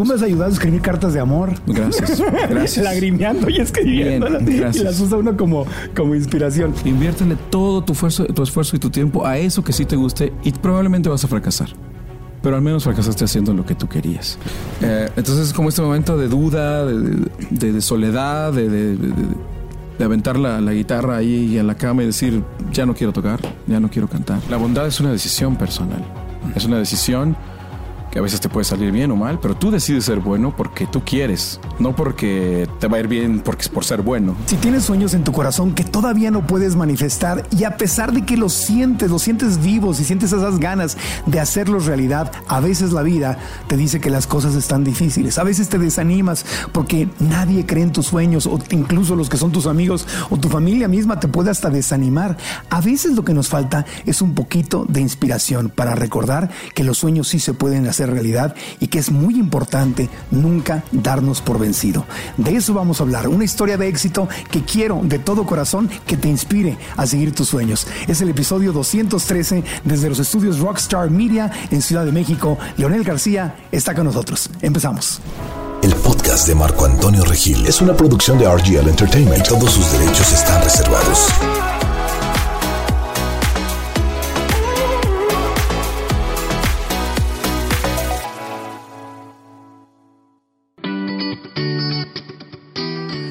Tú me has ayudado a escribir cartas de amor. Gracias. Gracias. Lagrimeando y escribiéndolas. Bien, y las usa uno como, como inspiración. Inviértele todo tu esfuerzo, tu esfuerzo y tu tiempo a eso que sí te guste y probablemente vas a fracasar. Pero al menos fracasaste haciendo lo que tú querías. Eh, entonces es como este momento de duda, de, de- de soledad, de, de- aventar la, la guitarra ahí en la cama y decir, ya no quiero tocar, ya no quiero cantar. La bondad es una decisión personal. Es una decisión que a veces te puede salir bien o mal, pero tú decides ser bueno porque tú quieres, no porque te va a ir bien porque es por ser bueno. Si tienes sueños en tu corazón que todavía no puedes manifestar y a pesar de que los sientes, los sientes vivos y sientes esas ganas de hacerlos realidad, a veces la vida te dice que las cosas están difíciles. A veces te desanimas porque nadie cree en tus sueños o incluso los que son tus amigos o tu familia misma te puede hasta desanimar. A veces lo que nos falta es un poquito de inspiración para recordar que los sueños sí se pueden hacer realidad y que es muy importante nunca darnos por vencido. De eso vamos a hablar, una historia de éxito que quiero de todo corazón que te inspire a seguir tus sueños. Es el episodio 213 desde los estudios Rockstar Media en Ciudad de México. Leonel García está con nosotros. Empezamos. El podcast de Marco Antonio Regil es una producción de RGL Entertainment. Todos sus derechos están reservados.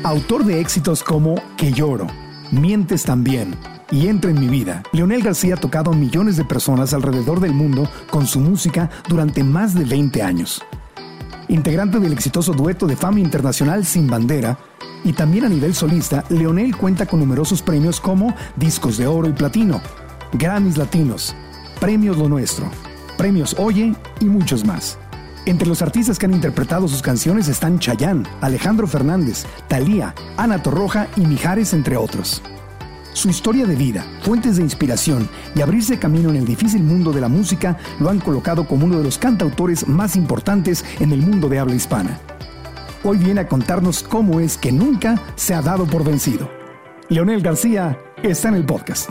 Autor de éxitos como Que lloro, Mientes también y Entra en mi vida, Leonel García ha tocado a millones de personas alrededor del mundo con su música durante más de 20 años. Integrante del exitoso dueto de fama internacional Sin Bandera, y también a nivel solista, Leonel cuenta con numerosos premios como Discos de Oro y Platino, Grammys Latinos, Premios Lo Nuestro, Premios Oye y muchos más. Entre los artistas que han interpretado sus canciones están Chayanne, Alejandro Fernández, Thalía, Ana Torroja y Mijares, entre otros. Su historia de vida, fuentes de inspiración y abrirse camino en el difícil mundo de la música lo han colocado como uno de los cantautores más importantes en el mundo de habla hispana. Hoy viene a contarnos cómo es que nunca se ha dado por vencido. Leonel García está en el podcast.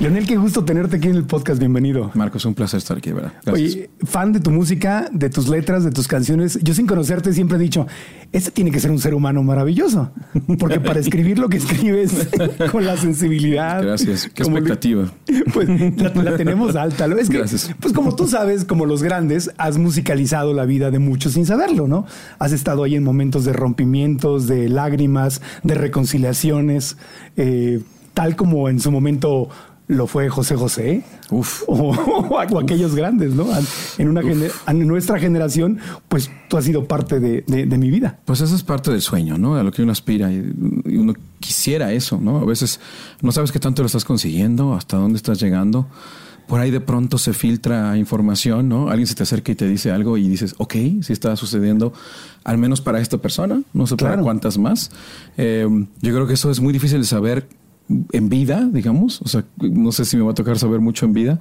Leonel, qué gusto tenerte aquí en el podcast. Bienvenido. Marcos, un placer estar aquí, ¿verdad? Gracias. Oye, fan de tu música, de tus letras, de tus canciones. Yo sin conocerte siempre he dicho, este tiene que ser un ser humano maravilloso, porque para escribir lo que escribes con la sensibilidad. Gracias. Qué lo- expectativa. Pues la, la tenemos alta. Es que, Gracias. pues como tú sabes, como los grandes, has musicalizado la vida de muchos sin saberlo, ¿no? Has estado ahí en momentos de rompimientos, de lágrimas, de reconciliaciones, eh, tal como en su momento lo fue José José. Uf. O, o aquellos grandes, ¿no? En, una gener- en nuestra generación, pues tú has sido parte de, de- de mi vida. Pues eso es parte del sueño, ¿no? A lo que uno aspira y, y uno quisiera eso, ¿no? A veces no sabes qué tanto lo estás consiguiendo, hasta dónde estás llegando. Por ahí de pronto se filtra información, ¿no? Alguien se te acerca y te dice algo y dices, ok, sí está sucediendo, al menos para esta persona, no sé para cuántas más. Eh, yo creo que eso es muy difícil de saber en vida, digamos. O sea, no sé si me va a tocar saber mucho en vida.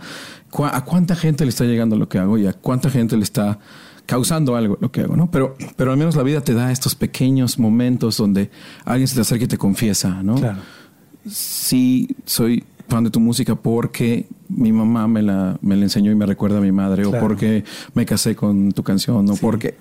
¿A cuánta gente le está llegando lo que hago y a cuánta gente le está causando algo lo que hago, ¿no? Pero, pero al menos la vida te da estos pequeños momentos donde alguien se te acerca y te confiesa, ¿no? Claro. Sí, soy fan de tu música porque mi mamá me la, me la enseñó y me recuerda a mi madre, Claro. o porque me casé con tu canción, o porque...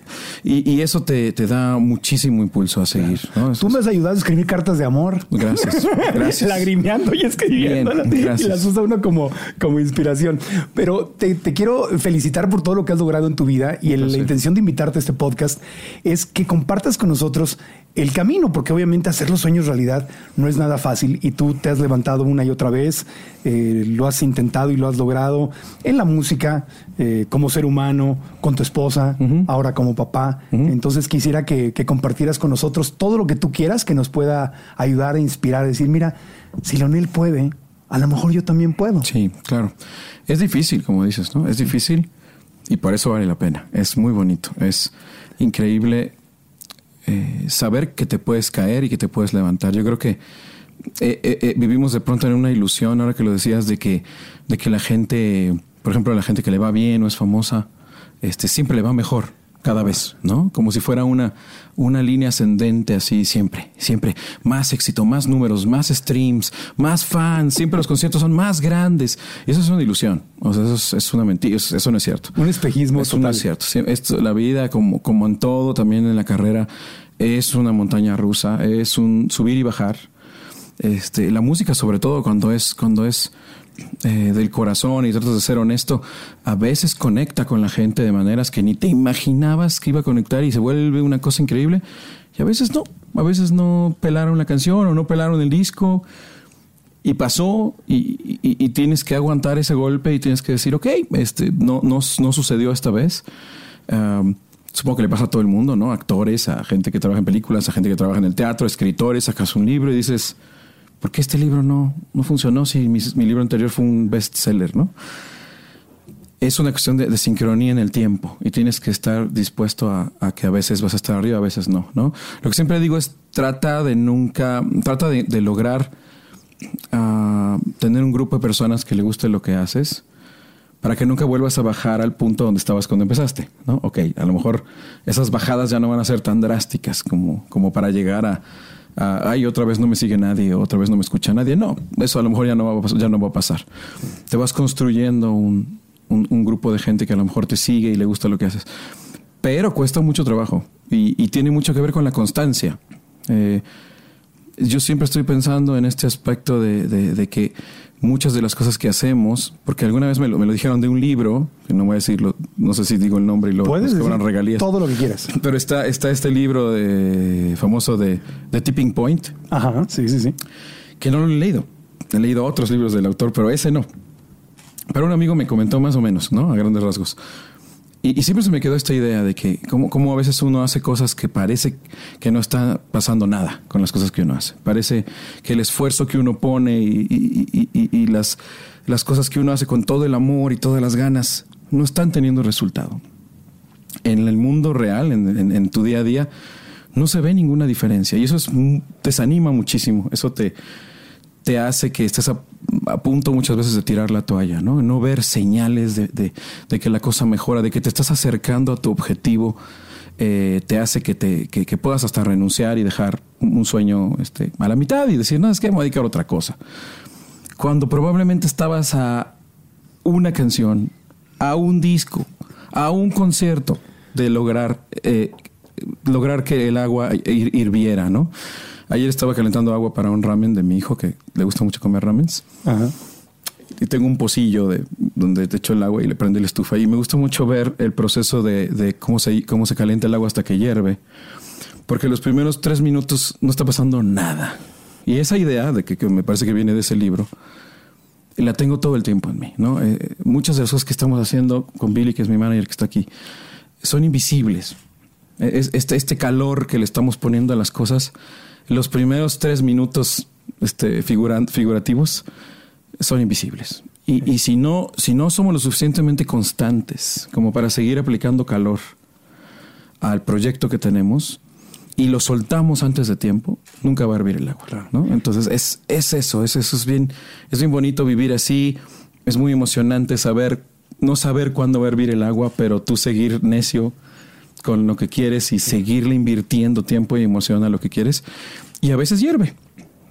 Y, y eso te, te da muchísimo impulso a seguir, Tú me has ayudado a escribir cartas de amor. Gracias, gracias. Lagrimeando y escribiéndolas. Bien, Y las usa uno como, como inspiración. Pero te, te quiero felicitar por todo lo que has logrado en tu vida y el- la intención de invitarte a este podcast es que compartas con nosotros el camino, porque obviamente hacer los sueños realidad no es nada fácil y tú te has levantado una y otra vez, eh, lo has intentado y lo has logrado en la música, eh, como ser humano, con tu esposa, ahora como papá. Entonces quisiera que, que compartieras con nosotros todo lo que tú quieras que nos pueda ayudar e inspirar, a decir, mira, si Leonel puede, a lo mejor yo también puedo. Sí, claro. Es difícil, como dices, ¿no? Es difícil y por eso vale la pena. Es muy bonito. Es increíble eh, saber que te puedes caer y que te puedes levantar. Yo creo que eh, eh, eh, vivimos de pronto en una ilusión, ahora que lo decías, de que, de que la gente, por ejemplo, la gente que le va bien o es famosa, este, siempre le va mejor. cada vez, ¿no? Como si fuera una, una línea ascendente así siempre, siempre. Más éxito, más números, más streams, más fans, siempre los conciertos son más grandes. Y eso es una ilusión, o sea, eso es, una mentira, eso, no es cierto. Un espejismo eso no es cierto. Esto, la vida, como, como en todo, también en la carrera, es una montaña rusa, es un subir y bajar. Este, la música, sobre todo, cuando es, cuando es eh, del corazón y tratas de ser honesto, a veces conecta con la gente de maneras que ni te imaginabas que iba a conectar y se vuelve una cosa increíble. Y a veces no, a veces no pelaron la canción o no pelaron el disco y pasó y, tienes que aguantar ese golpe y tienes que decir, ok, este, no, no, no sucedió esta vez. supongo que le pasa a todo el mundo, ¿no? Actores, a gente que trabaja en películas, a gente que trabaja en el teatro, escritores, sacas un libro y dices, ¿por qué este libro no, no funcionó si mi, libro anterior fue un bestseller, no? Es una cuestión de, sincronía en el tiempo y tienes que estar dispuesto a, que a veces vas a estar arriba, a veces no, ¿no? Lo que siempre digo es trata de nunca, trata de, lograr ah, tener un grupo de personas que le guste lo que haces para que nunca vuelvas a bajar al punto donde estabas cuando empezaste, ¿no? Ok, a lo mejor esas bajadas ya no van a ser tan drásticas como, como para llegar a, ay, otra vez no me sigue nadie, otra vez no me escucha nadie. No, eso a lo mejor ya no va a pasar. Ya no va a pasar. Te vas construyendo un, grupo de gente que a lo mejor te sigue y le gusta lo que haces. Pero cuesta mucho trabajo y, tiene mucho que ver con la constancia. Eh, yo siempre estoy pensando en este aspecto de que muchas de las cosas que hacemos, porque alguna vez me lo, me lo, dijeron de un libro, que no voy a decirlo, no sé si digo el nombre y lo Puedes cobran regalías. Todo lo que quieras. Pero está, está este libro de, famoso de, de Tipping Point. Ajá, sí, sí, sí. Que no lo he leído. He leído otros libros del autor, pero ese no. Pero un amigo me comentó más o menos, ¿no? A grandes rasgos. Y, siempre se me quedó esta idea de que como, a veces uno hace cosas que parece que no está pasando nada con las cosas que uno hace. Parece que el esfuerzo que uno pone y, las, las cosas que uno hace con todo el amor y todas las ganas no están teniendo resultado. En el mundo real, en, tu día a día, no se ve ninguna diferencia y eso es, desanima muchísimo. Eso te, te hace que estés a, punto muchas veces de tirar la toalla, ¿no? No ver señales de, que la cosa mejora, de que te estás acercando a tu objetivo, eh, te hace que, te, que, puedas hasta renunciar y dejar un sueño este, a la mitad y decir, no, es que me voy a dedicar otra cosa. Cuando probablemente estabas a una canción, a un disco, a un concierto de lograr, eh, lograr que el agua hirviera, ¿no? Ayer estaba calentando agua para un ramen de mi hijo que le gusta mucho comer ramens. Y tengo un pocillo de donde te echo el agua y le prende la estufa. Y me gusta mucho ver el proceso de, cómo, se, cómo se calienta el agua hasta que hierve. Porque los primeros tres minutos no está pasando nada. Y esa idea de que, me parece que viene de ese libro, la tengo todo el tiempo en mí. ¿no? Eh, muchas de las cosas que estamos haciendo con Billy, que es mi manager que está aquí, son invisibles. este, este calor que le estamos poniendo a las cosas los primeros tres minutos este, figurativos son invisibles. Y, si, no, si no somos lo suficientemente constantes como para seguir aplicando calor al proyecto que tenemos y lo soltamos antes de tiempo, nunca va a hervir el agua. ¿no? Entonces es, es eso, es eso, es bien, es bien bonito vivir así, es muy emocionante saber, no saber cuándo va a hervir el agua, pero tú seguir necio con lo que quieres y seguirle invirtiendo tiempo y emoción a lo que quieres. Y a veces hierve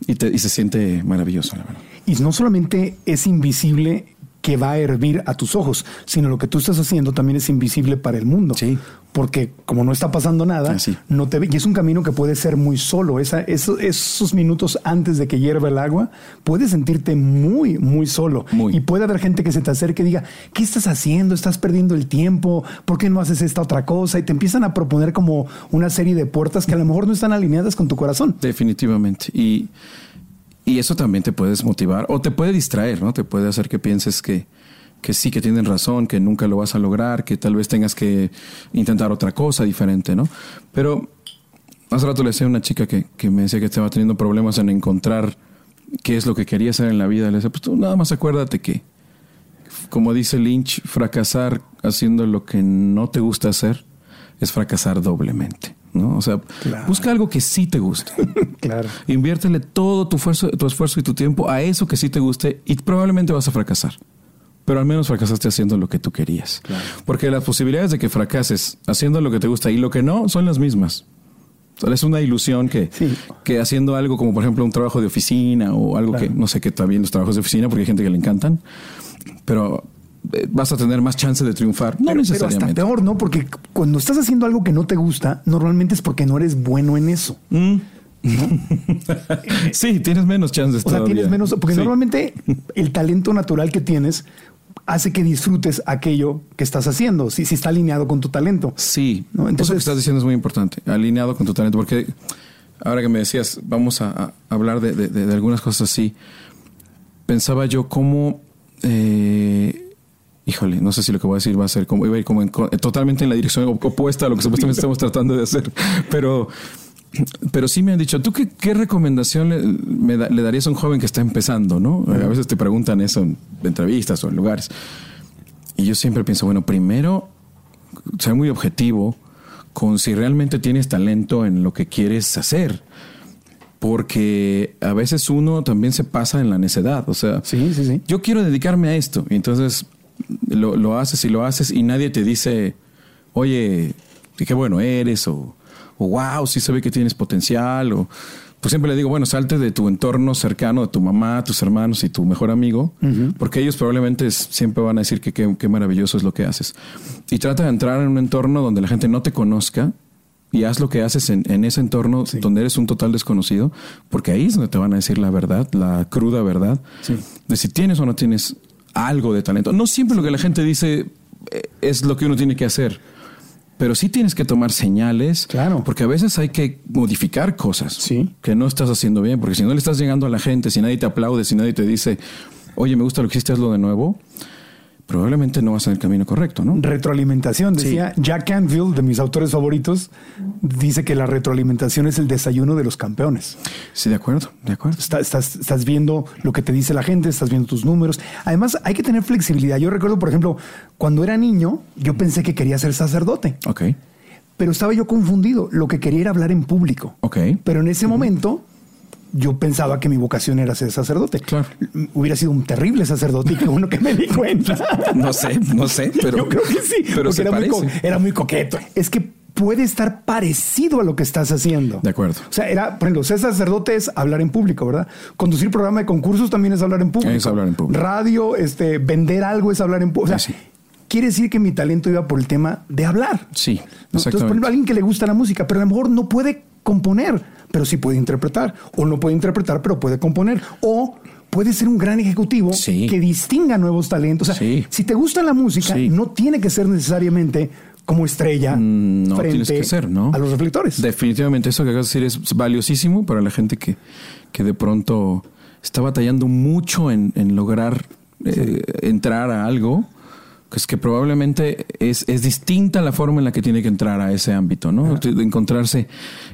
y, y se siente maravilloso, la verdad. Y no solamente es invisible que va a hervir a tus ojos, sino lo que tú estás haciendo también es invisible para el mundo. Sí. Porque como no está pasando nada, no te ve. Y es un camino que puede ser muy solo. Esa, esos, esos, minutos antes de que hierva el agua, puedes sentirte muy, muy solo. Y puede haber gente que se te acerque y diga, ¿qué estás haciendo? ¿Estás perdiendo el tiempo? ¿Por qué no haces esta otra cosa? Y te empiezan a proponer como una serie de puertas que a lo mejor no están alineadas con tu corazón. Definitivamente. Y y eso también te puede desmotivar o te puede distraer, ¿no? Te puede hacer que pienses que, que sí, que tienen razón, que nunca lo vas a lograr, que tal vez tengas que intentar otra cosa diferente, ¿no? Pero hace rato le decía a una chica que, que me decía que estaba teniendo problemas en encontrar qué es lo que quería hacer en la vida. Le decía, pues tú nada más acuérdate que, como dice Lynch, fracasar haciendo lo que no te gusta hacer es fracasar doblemente. ¿No? O sea, busca algo que sí te guste. claro. Inviértele todo tu esfuerzo, tu esfuerzo y tu tiempo a eso que sí te guste y probablemente vas a fracasar. pero al menos fracasaste haciendo lo que tú querías. Porque las posibilidades de que fracases haciendo lo que te gusta y lo que no son las mismas. es una ilusión que, que haciendo algo como por ejemplo un trabajo de oficina o algo que no sé qué está bien los trabajos de oficina porque hay gente que le encantan, pero vas a tener más chance de triunfar. No necesariamente. Pero hasta peor, ¿no? Porque cuando estás haciendo algo que no te gusta, normalmente es porque no eres bueno en eso. Mm. sí, tienes menos chances. O sea, tienes menos, porque normalmente el talento natural que tienes hace que disfrutes aquello que estás haciendo, si, si está alineado con tu talento. Sí, Entonces, eso que estás diciendo es muy importante, alineado con tu talento, porque ahora que me decías, vamos a, hablar de, algunas cosas así, pensaba yo cómo... Eh, híjole, no sé si lo que voy a decir va a ser como, iba a ir como totalmente en la dirección opuesta a lo que supuestamente estamos tratando de hacer, pero pero sí me han dicho, ¿tú qué, recomendación le, darías a un joven que está empezando? ¿no? A veces te preguntan eso en entrevistas o en lugares. Y yo siempre pienso, bueno, primero, ser muy objetivo con si realmente tienes talento en lo que quieres hacer. Porque a veces uno también se pasa en la necedad. O sea, sí, sí, sí. yo quiero dedicarme a esto. Y entonces lo, lo haces y lo haces y nadie te dice, oye, qué bueno eres o o wow, sí se ve que tienes potencial, o pues siempre le digo, bueno, salte de tu entorno cercano, de tu mamá, tus hermanos y tu mejor amigo, porque ellos probablemente siempre van a decir que qué maravilloso es lo que haces. Y trata de entrar en un entorno donde la gente no te conozca y haz lo que haces en, ese entorno donde eres un total desconocido, porque ahí es donde te van a decir la verdad, la cruda verdad, de si tienes o no tienes algo de talento. No siempre lo que la gente dice eh, es lo que uno tiene que hacer pero sí tienes que tomar señales. Claro. Porque a veces hay que modificar cosas sí. que no estás haciendo bien. Porque si no le estás llegando a la gente, si nadie te aplaude, si nadie te dice, oye, me gusta lo que hiciste, hazlo de nuevo, probablemente no vas en el camino correcto, ¿no? Retroalimentación. Decía Jack Canfield, de mis autores favoritos, dice que la retroalimentación es el desayuno de los campeones. Sí, de acuerdo, de acuerdo. estás, estás viendo lo que te dice la gente, estás viendo tus números. Además, hay que tener flexibilidad. Yo recuerdo, por ejemplo, cuando era niño, yo pensé que quería ser sacerdote. Ok. Pero estaba yo confundido. Lo que quería era hablar en público. Ok. Pero en ese momento yo pensaba que mi vocación era ser sacerdote. Claro. Hubiera sido un terrible sacerdote y que uno que me di cuenta. no sé, no sé, pero. Yo creo que sí. Pero era, muy era muy coqueto. Es que puede estar parecido a lo que estás haciendo. De acuerdo. O sea, era, por ejemplo, ser sacerdote es hablar en público, ¿verdad? Conducir programa de concursos también es hablar en público. Es hablar en público. Radio, este, vender algo es hablar en público. O sea, quiere decir que mi talento iba por el tema de hablar. Sí, Entonces, por ejemplo, alguien que le gusta la música, pero a lo mejor no puede componer pero sí puede interpretar. O no puede interpretar, pero puede componer. O puede ser un gran ejecutivo que distinga nuevos talentos. O sea, si te gusta la música, no tiene que ser necesariamente como estrella mm, no, frente que ser, ¿no? a los reflectores. Definitivamente, eso que acabas de decir es valiosísimo para la gente que, que de pronto está batallando mucho en, lograr eh, entrar a algo es que probablemente es, es, distinta la forma en la que tiene que entrar a ese ámbito, ¿no? De encontrarse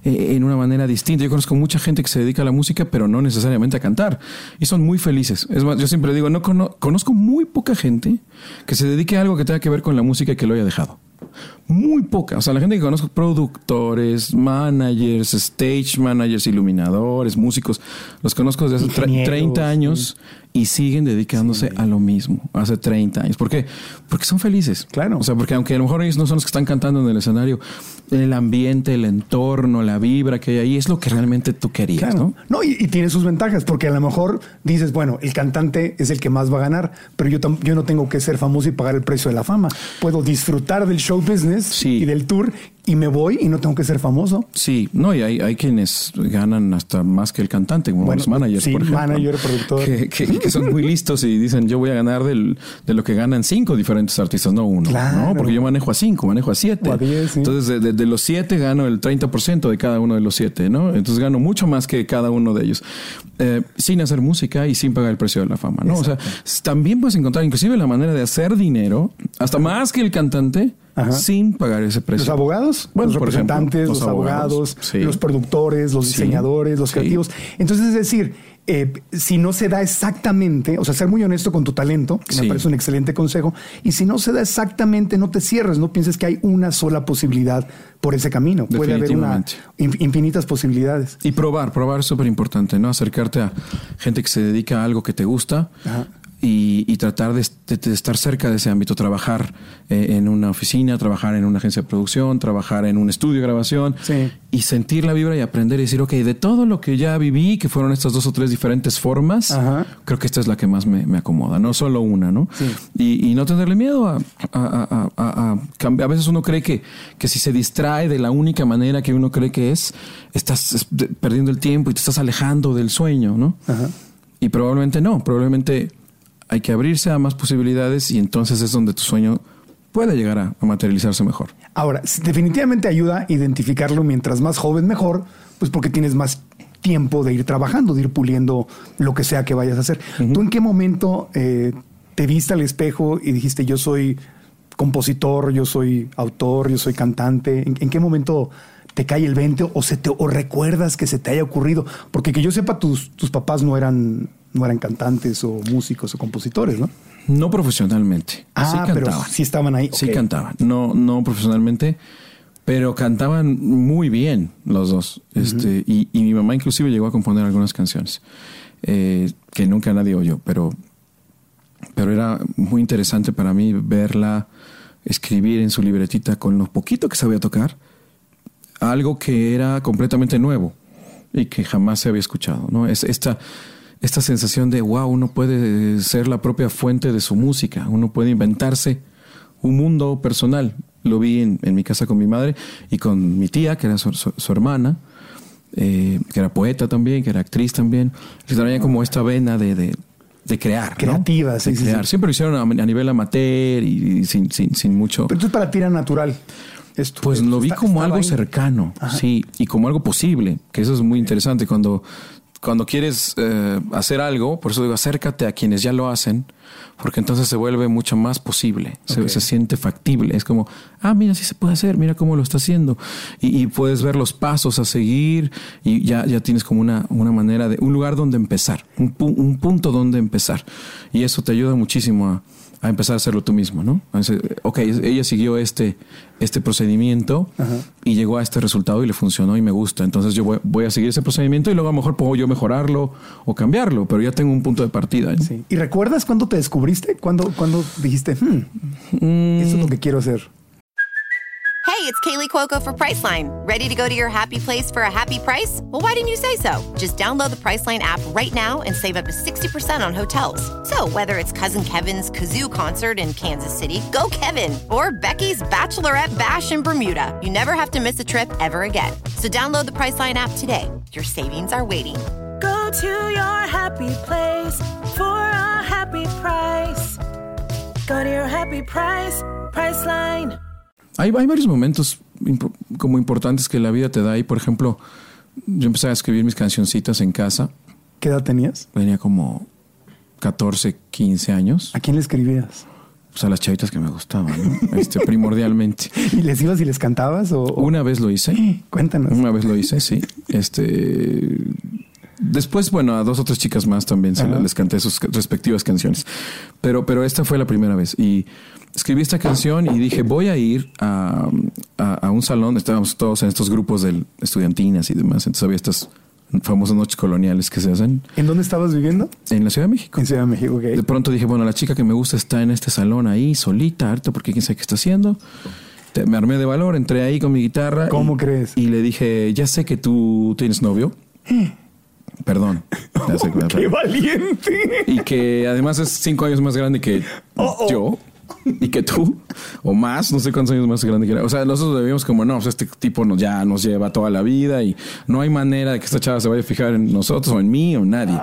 eh, en una manera distinta. Yo conozco mucha gente que se dedica a la música, pero no necesariamente a cantar. Y son muy felices. Es más, yo siempre digo, no conozco muy poca gente que se dedique a algo que tenga que ver con la música y que lo haya dejado. Muy poca. O sea, la gente que conozco, productores, managers, stage managers, iluminadores, músicos, los conozco desde hace 30 años y siguen dedicándose a lo mismo, hace 30 años. ¿Por qué? Porque son felices. Claro. O sea, porque aunque a lo mejor ellos no son los que están cantando en el escenario, el ambiente, el entorno, la vibra que hay ahí es lo que realmente tú querías, ¿no? No, y, tiene sus ventajas, porque a lo mejor dices, bueno, el cantante es el que más va a ganar, pero yo, yo no tengo que ser famoso y pagar el precio de la fama. Puedo disfrutar del show business y del tour y me voy y no tengo que ser famoso. Sí, no, y hay, hay quienes ganan hasta más que el cantante, como los managers, sí, por ejemplo. manager, productor. Que, son muy listos y dicen, yo voy a ganar del, de lo que ganan cinco diferentes artistas, no uno. ¿no? Porque yo manejo a cinco, manejo a siete. Entonces, de, los siete gano el 30% de cada uno de los siete, ¿no? Entonces gano mucho más que cada uno de ellos. Eh, sin hacer música y sin pagar el precio de la fama, ¿no? O sea, también puedes encontrar inclusive la manera de hacer dinero, hasta más que el cantante, sin pagar ese precio. Los abogados, los representantes, los, abogados, los productores, los diseñadores, los creativos. Entonces, es decir, eh, si no se da exactamente, o sea, ser muy honesto con tu talento, que me parece un excelente consejo, y si no se da exactamente, no te cierres, no pienses que hay una sola posibilidad por ese camino. Puede haber una, infinitas posibilidades. Y probar, probar es súper importante, ¿no? Acercarte a gente que se dedica a algo que te gusta. Y, tratar de, estar cerca de ese ámbito, trabajar eh, en una oficina, trabajar en una agencia de producción, trabajar en un estudio de grabación y sentir la vibra y aprender y decir, ok, de todo lo que ya viví, que fueron estas dos o tres diferentes formas, creo que esta es la que más me, acomoda, no solo una, ¿no? Y, no tenerle miedo a, a, cambiar. A veces uno cree que, que si se distrae de la única manera que uno cree que es, estás perdiendo el tiempo y te estás alejando del sueño, ¿no? Y probablemente no, probablemente hay que abrirse a más posibilidades y entonces es donde tu sueño puede llegar a, materializarse mejor. Ahora, definitivamente ayuda a identificarlo mientras más joven mejor, pues porque tienes más tiempo de ir trabajando, de ir puliendo lo que sea que vayas a hacer. ¿Tú en qué momento eh, te viste al espejo y dijiste yo soy compositor, yo soy autor, yo soy cantante? ¿En, qué momento te cae el 20 o, se te, o recuerdas que se te haya ocurrido? Porque que yo sepa, tus, tus papás no eran no eran cantantes o músicos o compositores, ¿no? No profesionalmente. Ah, sí pero sí estaban ahí. Sí cantaban. No, no profesionalmente, pero cantaban muy bien los dos. Este, y, mi mamá inclusive llegó a componer algunas canciones eh, que nunca nadie oyó, pero, pero era muy interesante para mí verla escribir en su libretita con lo poquito que sabía tocar, algo que era completamente nuevo y que jamás se había escuchado. ¿no? Es esta esta sensación de, wow, uno puede ser la propia fuente de su música, uno puede inventarse un mundo personal. Lo vi en, mi casa con mi madre y con mi tía, que era su, hermana, eh, que era poeta también, que era actriz también. Que tenía como esta vena de, de, crear. Creativa, sí, crear. Siempre lo hicieron a, nivel amateur y, sin, sin, sin, mucho. Pero entonces para ti era natural. Esto, pues lo vi como algo cercano, sí, y como algo posible, que eso es muy interesante cuando cuando quieres eh, hacer algo, por eso digo, acércate a quienes ya lo hacen, porque entonces se vuelve mucho más posible, se, siente factible. Es como, ah, mira, sí se puede hacer, mira cómo lo está haciendo. Y, puedes ver los pasos a seguir y ya, ya tienes como una, una manera de, un lugar donde empezar, un, un punto donde empezar. Y eso te ayuda muchísimo a, a empezar a hacerlo tú mismo, ¿no? ok, ella siguió este, este procedimiento y llegó a este resultado y le funcionó y me gusta. Entonces yo voy, a seguir ese procedimiento y luego a lo mejor puedo yo mejorarlo o cambiarlo, pero ya tengo un punto de partida. ¿Y recuerdas cuándo te descubriste? ¿Cuándo, cuándo dijiste, hmm, mm. eso es lo que quiero hacer? Hey, it's Kaylee Cuoco for Priceline. Ready to go to your happy place for a happy price? Well, why didn't you say so? Just download the Priceline app right now and save up to 60% on hotels. So, whether it's Cousin Kevin's Kazoo concert in Kansas City, go Kevin, or Becky's Bachelorette Bash in Bermuda, you never have to miss a trip ever again. So, download the Priceline app today. Your savings are waiting. Go to your happy place for a happy price. Go to your happy price, Priceline. Hay, hay varios momentos como importantes que la vida te da. Y por ejemplo, yo empecé a escribir mis cancioncitas en casa. ¿Qué edad tenías? Tenía como 14, 15 años. ¿A quién le escribías? Pues a las chavitas que me gustaban, este, primordialmente. ¿Y les ibas y les cantabas? O, Una vez lo hice. Cuéntanos. Una vez lo hice, sí. Este. Después, bueno, a dos o tres chicas más también se les canté sus respectivas canciones. Pero, pero esta fue la primera vez. Y escribí esta canción y dije, voy a ir a, a, un salón, estábamos todos en estos grupos de estudiantinas y demás, entonces había estas famosas noches coloniales que se hacen. ¿En dónde estabas viviendo? En la Ciudad de México. En Ciudad de México, ok. De pronto dije, bueno, la chica que me gusta está en este salón ahí, solita, harto, porque quién sabe qué está haciendo. Me armé de valor, entré ahí con mi guitarra. ¿Cómo crees? Y le dije, ya sé que tú tienes novio. Perdón. ¡Qué valiente! Y que además es cinco años más grande que oh, oh. yo y que tú, o más, no sé cuántos años más grande que era. O sea, nosotros debíamos como, no, pues este tipo nos, ya nos lleva toda la vida y no hay manera de que esta chava se vaya a fijar en nosotros o en mí o en nadie.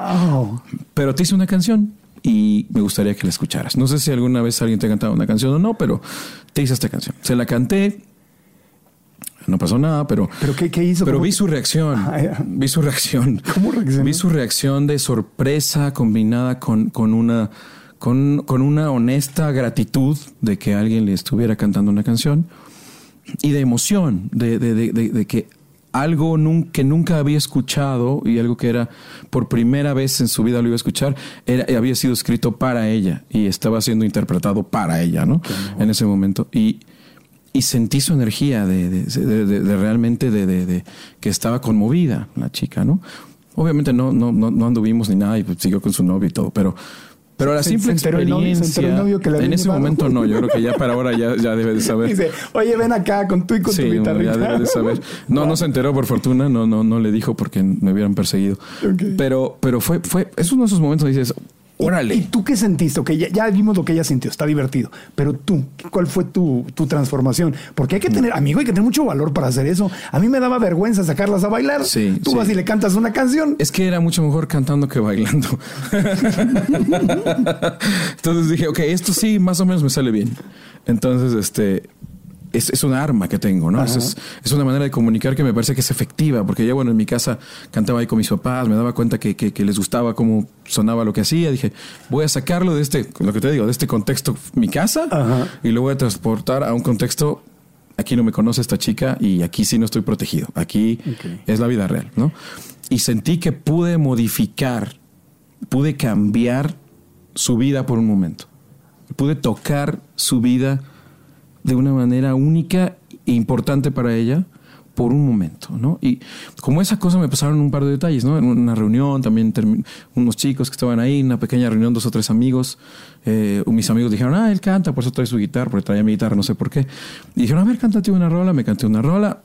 Pero te hice una canción y me gustaría que la escucharas. No sé si alguna vez alguien te ha cantado una canción o no, pero te hice esta canción. Se la canté. No pasó nada, pero. ¿Pero qué, hizo? Pero vi su reacción. Ah, vi su reacción. ¿Cómo reaccionó? Vi su reacción de sorpresa combinada con, con una con, con una honesta gratitud de que alguien le estuviera cantando una canción y de emoción, de, de, de, de que algo que nunca había escuchado y algo que era por primera vez en su vida lo iba a escuchar, era, había sido escrito para ella y estaba siendo interpretado para ella, ¿no? En ese momento. Y, y sentí su energía de, de, de realmente de, que estaba conmovida la chica, ¿no? Obviamente no, no, no, no anduvimos ni nada y pues siguió con su novio y todo, pero Pero la Se- simple se enteró el novio- se experiencia. el novio que en ese llevado. momento no, yo creo que ya para ahora ya, ya debe de saber. Dice, oye, ven acá con tú y con Sí, tu ya guitarrita. debe de saber. No, no se enteró por fortuna, no, no, no le dijo porque me hubieran perseguido. Ok. Pero, pero fue, fue, es uno de esos momentos donde dices, órale. ¿Y tú qué sentiste? Ok, ya, ya vimos lo que ella sintió, está divertido. Pero tú, ¿cuál fue tu, tu transformación? Porque hay que tener, amigo, hay que tener mucho valor para hacer eso. A mí me daba vergüenza sacarlas a bailar. Sí, Tú sí. vas y le cantas una canción. Es que era mucho mejor cantando que bailando. Entonces dije, ok, esto sí, más o menos me sale bien. Entonces, este, es, es una arma que tengo, ¿no? Es, es- es una manera de comunicar que me parece que es efectiva, porque ya, bueno, en mi casa cantaba ahí con mis papás, me daba cuenta que, que- que les gustaba cómo sonaba lo que hacía. Dije, voy a sacarlo de este, lo que te digo, de este contexto, mi casa, Ajá. y lo voy a transportar a un contexto. Aquí no me conoce esta chica y aquí sí no estoy protegido. Aquí es la vida real, ¿no? Y sentí que pude modificar, pude cambiar su vida por un momento. Pude tocar su vida de una manera única e importante para ella por un momento, ¿no? Y como esa cosa me pasaron un par de detalles, ¿no? En una reunión también unos chicos que estaban ahí, una pequeña reunión, dos o tres amigos, eh, mis amigos dijeron, ah, él canta, por eso trae su guitarra, porque traía mi guitarra, no sé por qué. Y dijeron, a ver, cántate una rola, me canté una rola,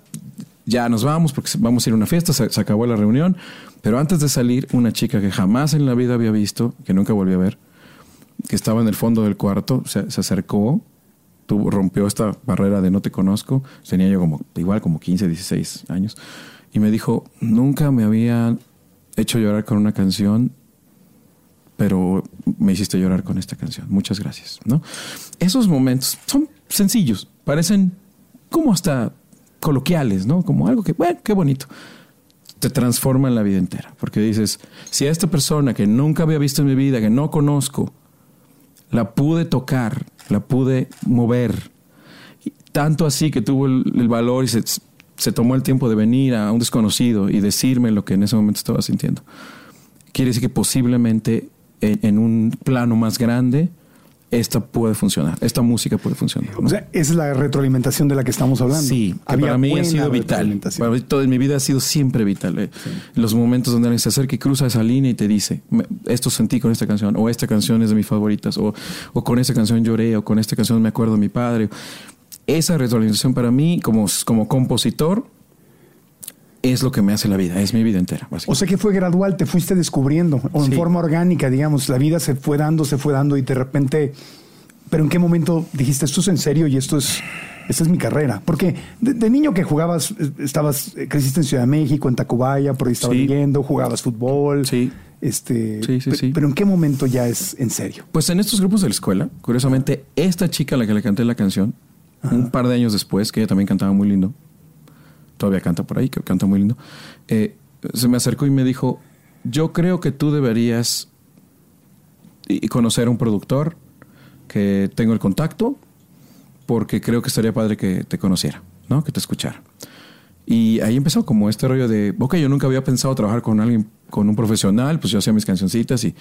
ya nos vamos porque vamos a ir a una fiesta, se, acabó la reunión, pero antes de salir, una chica que jamás en la vida había visto, que nunca volví a ver, que estaba en el fondo del cuarto, se acercó, tuvo, rompió esta barrera de no te conozco, tenía yo como, igual como 15, 16 años, y me dijo, nunca me había hecho llorar con una canción, pero me hiciste llorar con esta canción. Muchas gracias, ¿no? Esos momentos son sencillos, parecen como hasta coloquiales, ¿no? Como algo que, bueno, qué bonito. Te transforma en la vida entera, porque dices, si a esta persona que nunca había visto en mi vida, que no conozco, la pude tocar, la pude mover, tanto así que tuvo el, valor y se, se tomó el tiempo de venir a un desconocido y decirme lo que en ese momento estaba sintiendo. Quiere decir que posiblemente en, en un plano más grande, esta puede funcionar, esta música puede funcionar. ¿no? O sea, esa es la retroalimentación de la que estamos hablando. Sí, Había para mí ha sido vital. Para mí, todo en mi vida ha sido siempre vital. eh. Los momentos donde alguien se acerca y cruza esa línea y te dice, "Me- esto sentí con esta canción, o esta canción es de mis favoritas, o, o con esta canción lloré, o con esta canción me acuerdo de mi padre. Esa retroalimentación para mí, como, como compositor, es lo que me hace la vida, es mi vida entera. O sea que fue gradual, te fuiste descubriendo, o en forma orgánica, digamos, la vida se fue dando, se fue dando y de repente, pero ¿en qué momento dijiste esto es en serio y esto es, esta es mi carrera? Porque de, de niño que jugabas, eh, estabas, eh, creciste en Ciudad de México, en Tacubaya, por ahí estabas Sí. leyendo, jugabas fútbol. Sí. Este, Sí, sí, sí. Pero ¿en qué momento ya es en serio? Pues en estos grupos de la escuela, curiosamente, esta chica a la que le canté la canción, un par de años después, que ella también cantaba muy lindo, todavía canta por ahí, que canta muy lindo, eh, se me acercó y me dijo, yo creo que tú deberías conocer a un productor que tengo el contacto, porque creo que estaría padre que te conociera, ¿no? Que te escuchara. Y ahí empezó como este rollo de, ok, yo nunca había pensado trabajar con alguien, con un profesional, pues yo hacía mis cancioncitas y,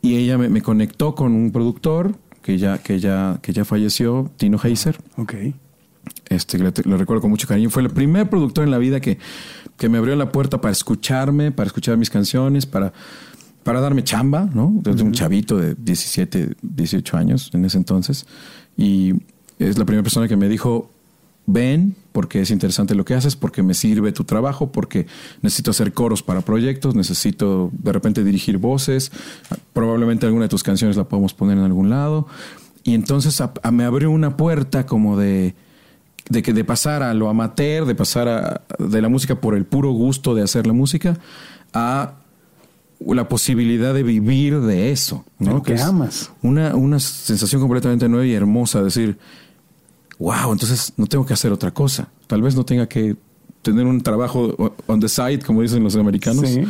y ella me, me conectó con un productor que ya, que ya, que ya falleció, Tino Heiser. Ok. Este, le, le recuerdo con mucho cariño. Fue el primer productor en la vida que, que me abrió la puerta para escucharme, para escuchar mis canciones, para, para darme chamba, ¿no? Desde un chavito de 17, 18 años en ese entonces. Y es la primera persona que me dijo, ven, porque es interesante lo que haces, porque me sirve tu trabajo, porque necesito hacer coros para proyectos, necesito de repente dirigir voces, probablemente alguna de tus canciones la podemos poner en algún lado. Y entonces a- a- me abrió una puerta como de, de que de pasar a lo amateur, de pasar a, de la música por el puro gusto de hacer la música, a la posibilidad de vivir de eso, ¿no? lo que amas. Una, una sensación completamente nueva y hermosa, decir, wow, entonces no tengo que hacer otra cosa. Tal vez no tenga que tener un trabajo on the side, como dicen los americanos. Sí.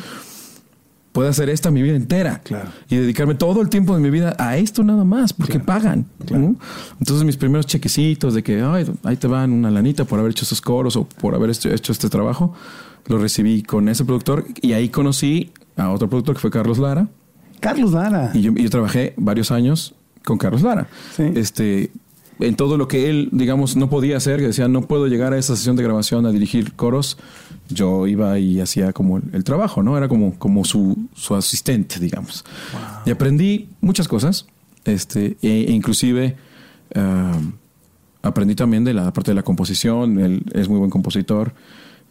Puedo hacer esta mi vida entera Claro. y dedicarme todo el tiempo de mi vida a esto nada más, porque Claro. pagan. ¿no? Entonces mis primeros chequecitos de que Ay, ahí te van una lanita por haber hecho esos coros o por haber hecho, hecho este trabajo, lo recibí con ese productor y ahí conocí a otro productor que fue Carlos Lara. Carlos Lara. Y yo, trabajé varios años con Carlos Lara. Sí. Este, en todo lo que él, digamos, no podía hacer, que decía, no puedo llegar a esa sesión de grabación a dirigir coros, yo iba y hacía como el, trabajo, ¿no? Era como, como su, su asistente, digamos. Y aprendí muchas cosas, este, e, e inclusive ah, aprendí también de la parte de la composición, él es muy buen compositor,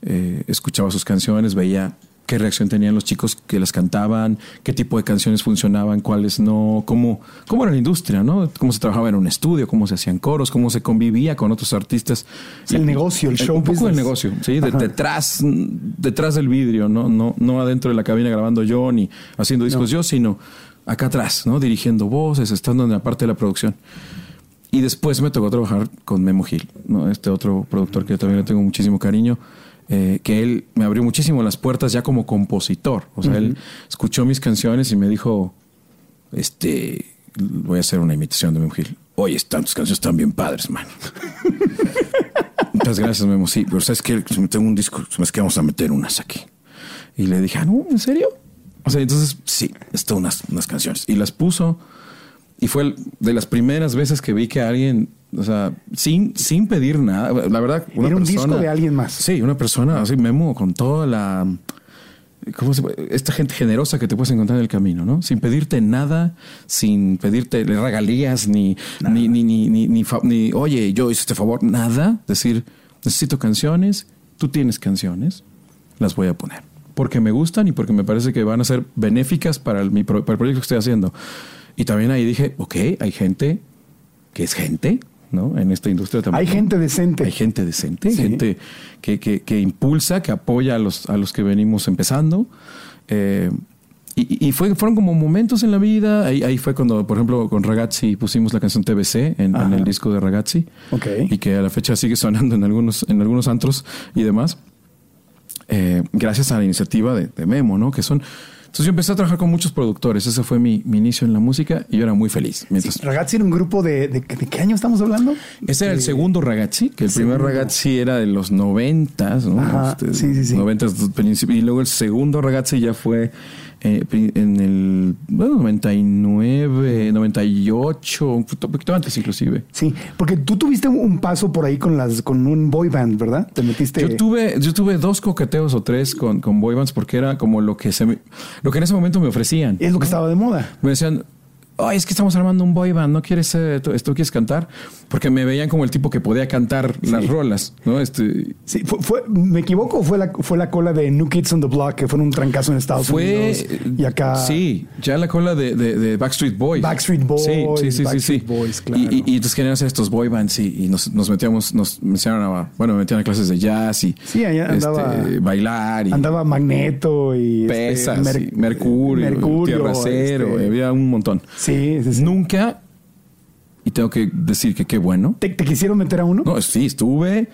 eh, escuchaba sus canciones, veía qué reacción tenían los chicos que las cantaban, qué tipo de canciones funcionaban, cuáles no, cómo, cómo era la industria, ¿no? Cómo se trabajaba en un estudio, cómo se hacían coros, cómo se convivía con otros artistas. el negocio, el show. Un poco del negocio, sí, detrás, detrás del vidrio, ¿no? No, no adentro de la cabina grabando yo ni haciendo discos yo, sino acá atrás, ¿no? Dirigiendo voces, estando en la parte de la producción. Y después me tocó trabajar con Memo Gil, ¿no? Este otro productor que también le tengo muchísimo cariño eh, que él me abrió muchísimo las puertas ya como compositor. O sea, él escuchó mis canciones y me dijo, este, voy a hacer una imitación de Memo Gil. Oye, estas canciones están bien padres, man. Muchas gracias, Memo. Sí, pero sabes que tengo un disco, es que vamos a meter unas aquí. Y le dije, ah, no, ¿en serio? O sea, entonces sí, están unas, unas canciones. Y las puso. Y fue de las primeras veces que vi que alguien o sea, sin, sin pedir nada. La verdad, una Era un disco de alguien más. Sí, una persona así, Memo, con toda la. ¿Cómo se Esta gente generosa que te puedes encontrar en el camino, ¿no? Sin pedirte nada, sin pedirte regalías, ni, ni, ni, ni, ni, ni, oye, yo hice este favor, nada. Decir, necesito canciones, tú tienes canciones, las voy a poner. Porque me gustan y porque me parece que van a ser benéficas para el, para el proyecto que estoy haciendo. Y también ahí dije, ok, hay gente que es gente, ¿no? En esta industria también. Hay gente decente. Hay gente decente, gente que, que, impulsa, que apoya a los, a los que venimos empezando. Eh, y, fue, fueron como momentos en la vida. Ahí, fue cuando, por ejemplo, con Ragazzi pusimos la canción TBC en, el disco de Ragazzi. Y que a la fecha sigue sonando en algunos, en algunos antros y demás. Eh, gracias a la iniciativa de, de Memo, ¿no? Que son entonces yo empecé a trabajar con muchos productores. Ese fue mi, inicio en la música y yo era muy feliz. Ragazzi era un grupo de, de, qué año estamos hablando? Ese era el segundo Ragazzi, que el primer Ragazzi era de los noventas, ¿no? Este, sí, sí, sí. Noventas y luego el segundo Ragazzi ya fue eh, en el bueno, 99, 98, un poquito antes inclusive. Sí, porque tú tuviste un paso por ahí con las con un boy band, ¿verdad? Te metiste. Yo tuve yo tuve dos coqueteos o tres con, con boy bands porque era como lo que se lo que en ese momento me ofrecían. Es lo que estaba de moda. Me decían, Ay, es que estamos armando un boy band, ¿no quieres esto, quieres cantar? Porque me veían como el tipo que podía cantar las rolas, ¿no? Este... Sí, fue, ¿me equivoco? Fue la, fue la cola de New Kids on the Block, que fue un trancazo en Estados Unidos. Y acá. Sí, ya la cola de, de, Backstreet Boys. Backstreet Boys. Sí, sí, sí. Backstreet sí, Boys, claro. Y, y, entonces querían hacer estos boy bands y, y nos, nos, metíamos, nos metían a, bueno, me metían a clases de jazz y sí, andaba, este, bailar. Y andaba Magneto y. Este, Pesas, Mercurio, Mercurio, Tierra Cero, este, había un montón. Sí, sí, sí. Nunca y tengo que decir que qué bueno. ¿Te, quisieron meter a uno? No, sí, estuve.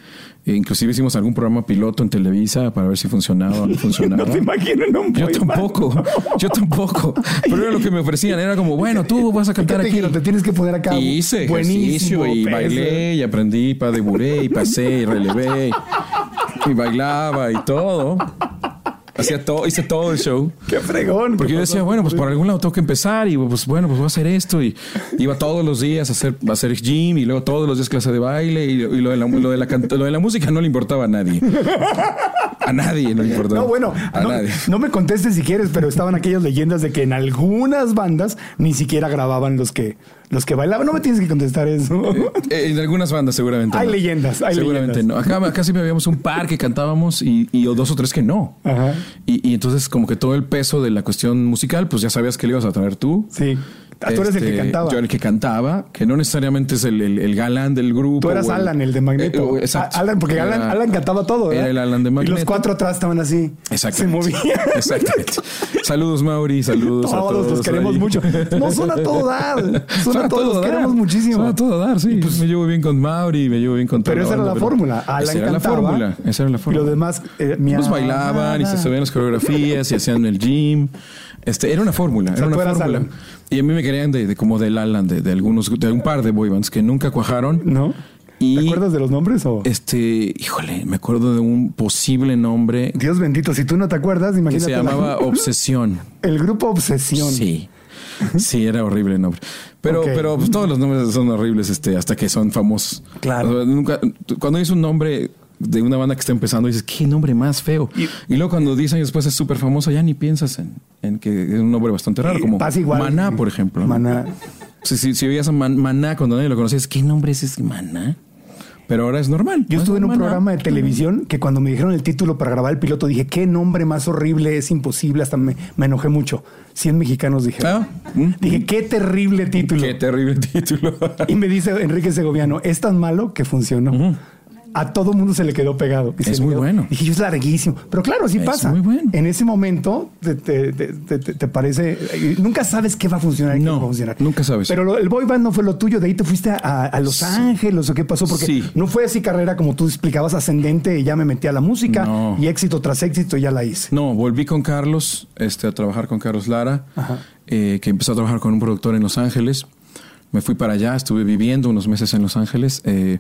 Inclusive hicimos algún programa piloto en Televisa para ver si funcionaba o no funcionaba. no te imagino en un Yo tampoco, yo tampoco. Pero era lo que me ofrecían. Era como, bueno, tú vas a cantar aquí. te tienes que poner acá. Y hice ejercicio y bailé y aprendí, para deburé y pasé y relevé y bailaba y todo. Hacía todo, hice todo el show. Qué fregón. Porque yo decía, bueno, pues por algún lado tengo que empezar y pues bueno, pues voy a hacer esto. Y iba todos los días a hacer, a hacer gym y luego todos los días clase de baile y, lo, de la, lo, de la, lo de la música no le importaba a nadie. A nadie no le importaba. No, bueno, a nadie. no me contestes si quieres, pero estaban aquellas leyendas de que en algunas bandas ni siquiera grababan los que los que bailaban. No me tienes que contestar eso. Eh, eh, en algunas bandas seguramente. Hay leyendas, hay seguramente no. Acá, acá siempre habíamos un par que cantábamos y, y dos o tres que no. Ajá. Y, y, entonces como que todo el peso de la cuestión musical, pues ya sabías que le ibas a traer tú. Sí. Ah, tú eres el que este, cantaba. Yo el que cantaba, que no necesariamente es el, el, galán del grupo. Tú eras Alan, el de Magneto. Eh, exacto. Alan, porque Alan, Alan, cantaba todo. Era el Alan de Magneto. Y los cuatro atrás estaban así. Se movían. Exactamente. Saludos, Mauri. Saludos todos a todos. los queremos mucho. No son a todo dar. Son, a todos. Los queremos muchísimo. Son a todo dar, sí. Pues, me llevo bien con Mauri, me llevo bien con Pero esa era la fórmula. Alan esa era la fórmula. Esa era la fórmula. Y los demás. Eh, pues bailaban y se sabían las coreografías y hacían el gym. Este, era una fórmula, era una fórmula. Y a mí me querían de, como del Alan, de, algunos, de un par de boybands que nunca cuajaron. ¿No? Y, ¿Te acuerdas de los nombres o? Este, híjole, me acuerdo de un posible nombre. Dios bendito, si tú no te acuerdas, imagínate. Que se llamaba Obsesión. El grupo Obsesión. Sí. Sí, era horrible el nombre. Pero, pero pues, todos los nombres son horribles este, hasta que son famosos. Claro. nunca, cuando es un nombre de una banda que está empezando, dices, qué nombre más feo. Y, luego cuando 10 años después es súper famoso, ya ni piensas en, en, que es un nombre bastante raro, como Maná, por ejemplo. Maná. Si, si, si, veías a Maná cuando nadie lo conocías, ¿qué nombre es ese Maná? Pero ahora es normal. Yo estuve en un programa de televisión que cuando me dijeron el título para grabar el piloto dije, qué nombre más horrible, es imposible, hasta me, enojé mucho. 100 mexicanos dije. Ah, ¿mm? Dije, qué terrible título. Qué terrible título. y me dice Enrique Segoviano, es tan malo que funcionó a todo mundo se le quedó pegado. es muy bueno. Dije, yo es larguísimo. Pero claro, así pasa. Muy bueno. En ese momento te, parece. Nunca sabes qué va a funcionar. no, va a funcionar. nunca sabes. Pero el boy band no fue lo tuyo. De ahí te fuiste a, Los Ángeles o qué pasó. Porque no fue así carrera como tú explicabas, ascendente y ya me metí a la música y éxito tras éxito ya la hice. No, volví con Carlos este, a trabajar con Carlos Lara, eh, que empezó a trabajar con un productor en Los Ángeles me fui para allá, estuve viviendo unos meses en Los Ángeles, eh,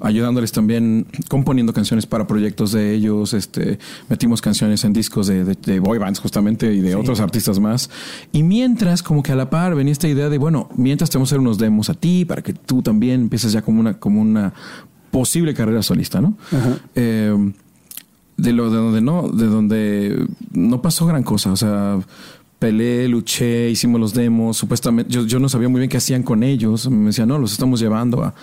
ayudándoles también, componiendo canciones para proyectos de ellos, este, metimos canciones en discos de, de, boy bands justamente y de otros artistas más. Y mientras, como que a la par venía esta idea de, bueno, mientras te vamos a hacer unos demos a ti para que tú también empieces ya como una, como una posible carrera solista, ¿no? Eh, de lo de donde no, de donde no pasó gran cosa, o sea, peleé, luché, hicimos los demos, supuestamente yo, yo no sabía muy bien qué hacían con ellos, me decían, no, los estamos llevando a,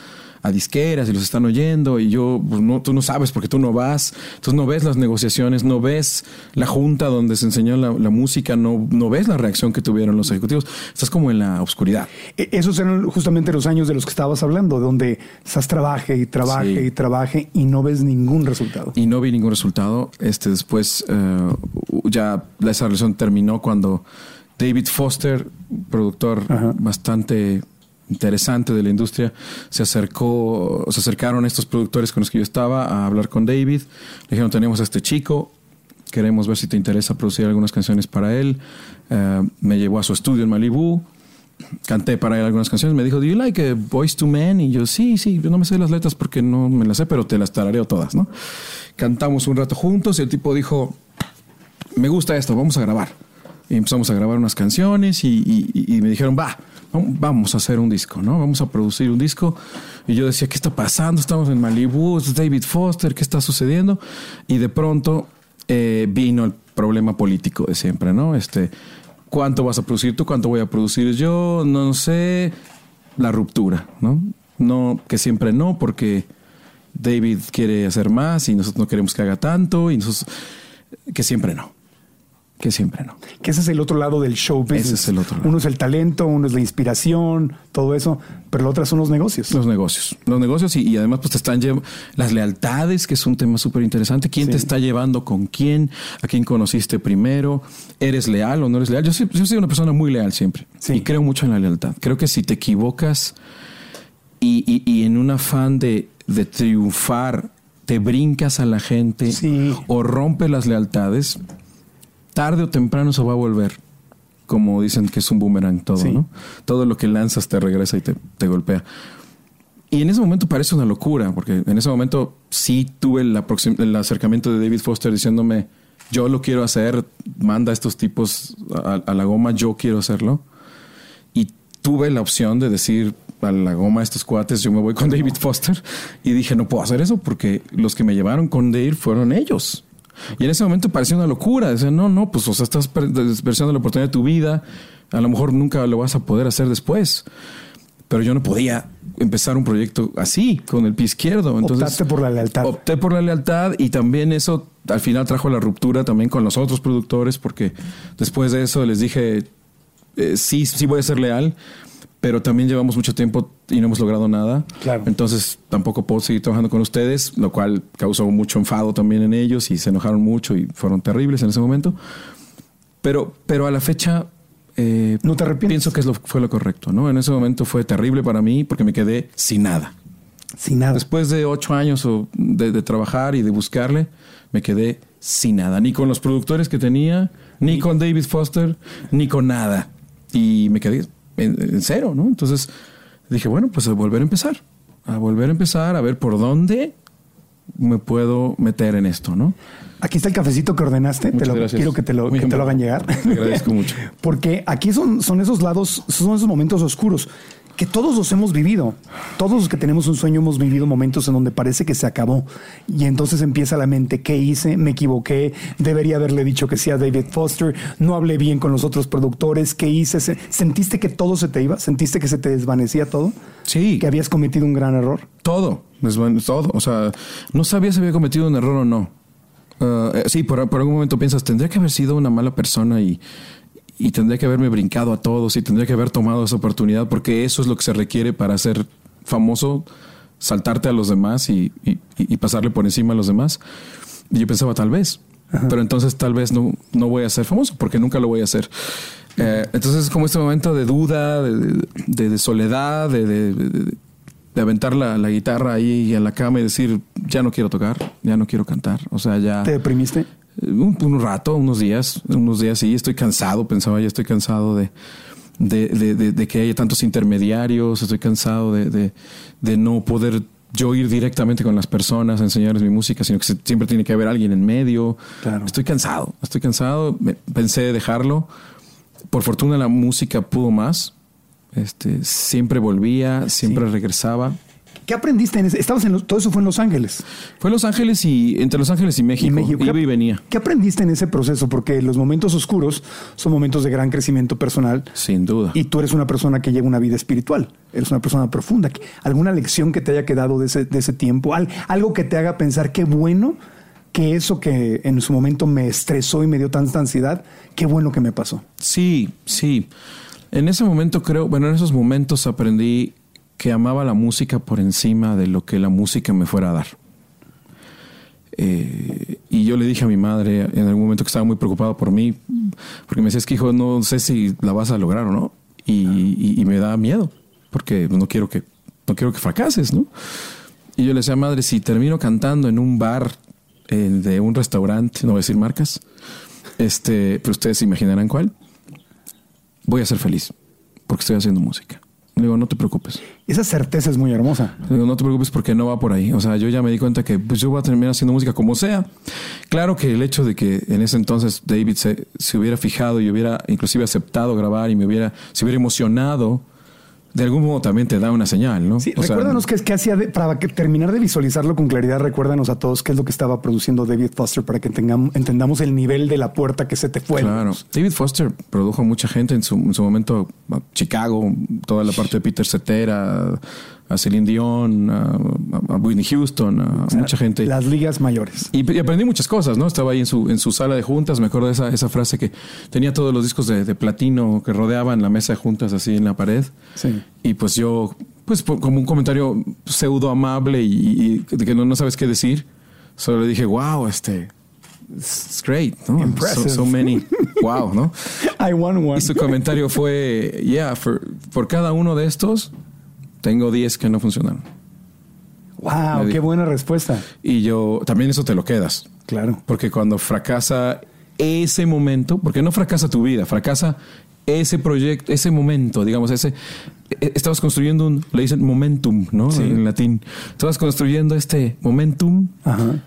a disqueras y los están oyendo y yo, pues no, tú no sabes porque tú no vas, entonces no ves las negociaciones, no ves la junta donde se enseñó la, música, no, no ves la reacción que tuvieron los ejecutivos, estás como en la oscuridad. E, esos eran justamente los años de los que estabas hablando, donde estás trabaje y trabaje y trabaje y no ves ningún resultado. Y no vi ningún resultado. Este después eh, ya esa relación terminó cuando David Foster, productor bastante interesante de la industria, se acercó, se acercaron estos productores con los que yo estaba a hablar con David. Le dijeron, tenemos a este chico, queremos ver si te interesa producir algunas canciones para él. Eh, me llevó a su estudio en Malibu, canté para él algunas canciones. Me dijo, ¿Do you like a Voice to Man? Y yo, sí, sí, yo no me sé las letras porque no me las sé, pero te las tarareo todas, ¿no? Cantamos un rato juntos y el tipo dijo, me gusta esto, vamos a grabar. Y empezamos a grabar unas canciones y me dijeron, va vamos a hacer un disco, ¿no? Vamos a producir un disco. Y yo decía, ¿qué está pasando? Estamos en Malibu, David Foster, ¿qué está sucediendo? Y de pronto eh, vino el problema político de siempre, ¿no? Este, ¿cuánto vas a producir tú? ¿Cuánto voy a producir yo? No sé. La ruptura, ¿no? No, que siempre no, porque David quiere hacer más y nosotros no queremos que haga tanto y nosotros que siempre no que siempre no. Que ese es el otro lado del show business. Ese es el otro lado. Uno es el talento, uno es la inspiración, todo eso, pero lo otro son los negocios. Los negocios. Los negocios y, además pues te están llevando las lealtades, que es un tema súper interesante. ¿Quién te está llevando con quién? ¿A quién conociste primero? ¿Eres leal o no eres leal? Yo soy, yo soy una persona muy leal siempre y creo mucho en la lealtad. Creo que si te equivocas y, y, en un afán de, de triunfar te brincas a la gente o rompes las lealtades, tarde o temprano se va a volver. Como dicen que es un boomerang todo, ¿no? Todo lo que lanzas te regresa y te, golpea. Y en ese momento parece una locura, porque en ese momento sí tuve el, acercamiento de David Foster diciéndome, yo lo quiero hacer, manda a estos tipos a, la goma, yo quiero hacerlo. Y tuve la opción de decir a la goma a estos cuates, yo me voy con David Foster. Y dije, no puedo hacer eso porque los que me llevaron con Dave fueron ellos. Y en ese momento parecía una locura. Decía, no, no, pues, o sea, estás desperdiciando la oportunidad de tu vida. A lo mejor nunca lo vas a poder hacer después. Pero yo no podía empezar un proyecto así, con el pie izquierdo. Entonces, Optaste por la lealtad. Opté por la lealtad y también eso al final trajo la ruptura también con los otros productores, porque después de eso les dije, eh, sí, sí voy a ser leal, pero también llevamos mucho tiempo y no hemos logrado nada. Claro. Entonces tampoco puedo seguir trabajando con ustedes, lo cual causó mucho enfado también en ellos y se enojaron mucho y fueron terribles en ese momento. Pero, pero a la fecha eh, no te arrepientes. Pienso que es lo, fue lo correcto, ¿no? En ese momento fue terrible para mí porque me quedé sin nada. Sin nada. Después de ocho años de, de trabajar y de buscarle, me quedé sin nada. Ni con los productores que tenía, ni con David Foster, ni con nada. Y me quedé en, cero, ¿no? Entonces dije, bueno, pues a volver a empezar, a volver a empezar, a ver por dónde me puedo meter en esto, ¿no? Aquí está el cafecito que ordenaste. te lo, quiero que te lo, que te lo hagan llegar. Te agradezco mucho. Porque aquí son, son esos lados, son esos momentos oscuros que todos los hemos vivido. Todos los que tenemos un sueño hemos vivido momentos en donde parece que se acabó. Y entonces empieza la mente, ¿qué hice? Me equivoqué, debería haberle dicho que sí a David Foster, no hablé bien con los otros productores, ¿qué hice? Se- ¿Sentiste que todo se te iba? ¿Sentiste que se te desvanecía todo? Sí. ¿Que habías cometido un gran error? Todo, todo. O sea, no sabía si había cometido un error o no. Ah, eh, sí, por, por algún momento piensas, tendría que haber sido una mala persona y, y tendría que haberme brincado a todos y tendría que haber tomado esa oportunidad porque eso es lo que se requiere para ser famoso, saltarte a los demás y, y- y pasarle por encima a los demás. Y yo pensaba, tal vez. Pero entonces tal vez no, no voy a ser famoso porque nunca lo voy a hacer. Eh, entonces es como este momento de duda, de, de- de soledad, de, de- de- de aventar la, la guitarra ahí en la cama y decir, ya no quiero tocar, ya no quiero cantar. O sea, ya... ¿Te deprimiste? Un, un rato, unos días, unos días sí, estoy cansado, pensaba ya estoy cansado de, de, de- que haya tantos intermediarios, estoy cansado de, no poder yo ir directamente con las personas a enseñarles mi música, sino que siempre tiene que haber alguien en medio. Claro. Estoy cansado, estoy cansado, pensé dejarlo. Por fortuna la música pudo más. Este, siempre volvía, siempre regresaba. ¿Qué aprendiste en ese? Estabas en los- todo eso fue en Los Ángeles. Fue Los Ángeles y entre Los Ángeles y México. Y México. Iba ¿Qué- y venía. ¿Qué aprendiste en ese proceso? Porque los momentos oscuros son momentos de gran crecimiento personal. Sin duda. Y tú eres una persona que lleva una vida espiritual. Eres una persona profunda. ¿Alguna lección que te haya quedado de ese, de ese tiempo? Al- algo que te haga pensar qué bueno que eso que en su momento me estresó y me dio tanta ansiedad, qué bueno que me pasó. Sí, sí. En ese momento creo, bueno, en esos momentos aprendí que amaba la música por encima de lo que la música me fuera a dar. Eh, y yo le dije a mi madre en algún momento que estaba muy preocupado por mí, porque me decía, es que hijo, no sé si la vas a lograr o no. Y, y- y me da miedo, porque no quiero que, no quiero que fracases, ¿no? Y yo le decía, madre, si termino cantando en un bar de un restaurante, no voy a decir marcas, este, pero ustedes se imaginarán cuál, voy a ser feliz, porque estoy haciendo música. Le digo, no te preocupes. Esa certeza es muy hermosa. Le digo, no te preocupes porque no va por ahí. O sea, yo ya me di cuenta que pues, yo voy a terminar haciendo música como sea. Claro que el hecho de que en ese entonces David se, se hubiera fijado y hubiera inclusive aceptado grabar y me hubiera, se hubiera emocionado, de algún modo también te da una señal, ¿no? Sí, O sea, recuérdanos qué es que hacía de- para que terminar de visualizarlo con claridad. Recuérdanos a todos qué es lo que estaba produciendo David Foster para que tengamos, entendamos el nivel de la puerta que se te fue. Claro. David Foster produjo a mucha gente en su, en su momento, Chicago, toda la parte de Peter Cetera, a Celine Dion, a, a Whitney Houston, a mucha gente. Las ligas mayores. Y, y aprendí muchas cosas, ¿no? Estaba ahí en su, en su sala de juntas, me acuerdo de esa, esa frase que tenía todos los discos de, de platino que rodeaban la mesa de juntas así en la pared. Sí. Y pues yo, pues como un comentario pseudo amable y, y de que no, no sabes qué decir, solo le dije, wow, este, it's great, ¿no? So, Impressive. so many, wow, ¿no? I want one. Y su comentario fue, yeah, for- por cada uno de estos, tengo 10 que no funcionaron. Wow, qué buena respuesta. Y yo, también eso te lo quedas. Claro. Porque cuando fracasa ese momento, porque no fracasa tu vida, fracasa ese proyecto, ese momento, digamos, ese eh, estabas construyendo un, le dicen momentum, ¿no? Sí. En latín. Estabas construyendo este momentum Ajá.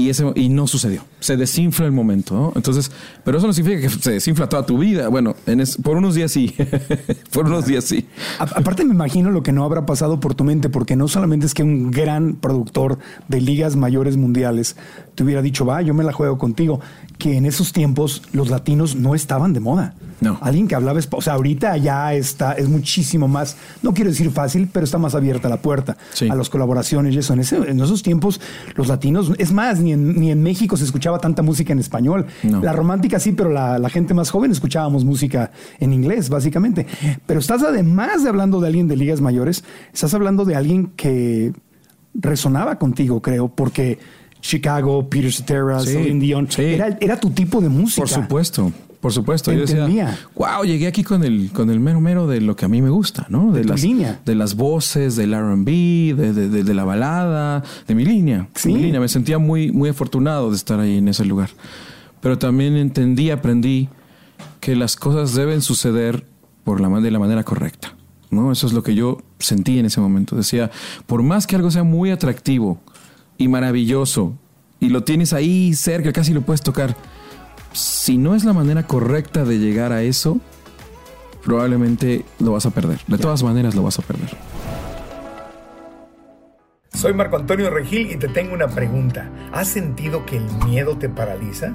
Y ese y no sucedió. Se desinfla el momento. Entonces, pero eso no significa que se desinfla toda tu vida. Bueno, en es- por unos días sí. por unos días sí. Aparte me imagino lo que no habrá pasado por tu mente, porque no solamente es que un gran productor de ligas mayores mundiales te hubiera dicho, va, yo me la juego contigo, que en esos tiempos los latinos no estaban de moda. No. Alguien que hablaba, espa- o sea, ahorita ya está, es muchísimo más, no quiero decir fácil, pero está más abierta la puerta Sí. a las colaboraciones y eso. En, ese- en esos tiempos los latinos, es más, ni en, ni en México se escuchaba tanta música en español. No. La romántica sí, pero la, la gente más joven escuchábamos música en inglés, básicamente. Pero estás además de hablando de alguien de ligas mayores, estás hablando de alguien que resonaba contigo, creo, porque Chicago, Peter Cetera, Sí, Celine Dion, sí. era, era tu tipo de música. Por supuesto, por supuesto. Yo decía, wow, llegué aquí con el, con el mero mero de lo que a mí me gusta, ¿no? De, tu las, línea. de las voces, del R&B, de, de- de- de la balada, de mi línea. Sí. Mi línea. Me sentía muy, muy afortunado de estar ahí en ese lugar. Pero también entendí, aprendí que las cosas deben suceder por la, de la manera correcta. ¿no? Eso es lo que yo sentí en ese momento. Decía, por más que algo sea muy atractivo y maravilloso, y lo tienes ahí cerca, casi lo puedes tocar, si no es la manera correcta de llegar a eso, probablemente lo vas a perder. De todas maneras lo vas a perder. Soy Marco Antonio Regil y te tengo una pregunta. ¿Has sentido que el miedo te paraliza?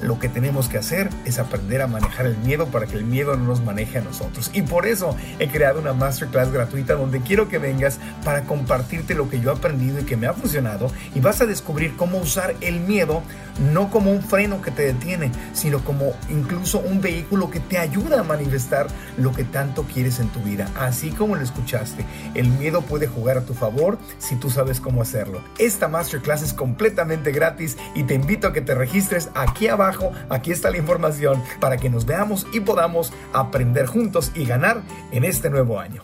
lo que tenemos que hacer es aprender a manejar el miedo para que el miedo no nos maneje a nosotros. Y por eso he creado una masterclass gratuita donde quiero que vengas para compartirte lo que yo he aprendido y que me ha funcionado y vas a descubrir cómo usar el miedo no como un freno que te detiene, sino como incluso un vehículo que te ayuda a manifestar lo que tanto quieres en tu vida. Así como lo escuchaste, el miedo puede jugar a tu favor si tú sabes cómo hacerlo. Esta masterclass es completamente gratis y te invito a que te registres aquí abajo aquí está la información para que nos veamos y podamos aprender juntos y ganar en este nuevo año.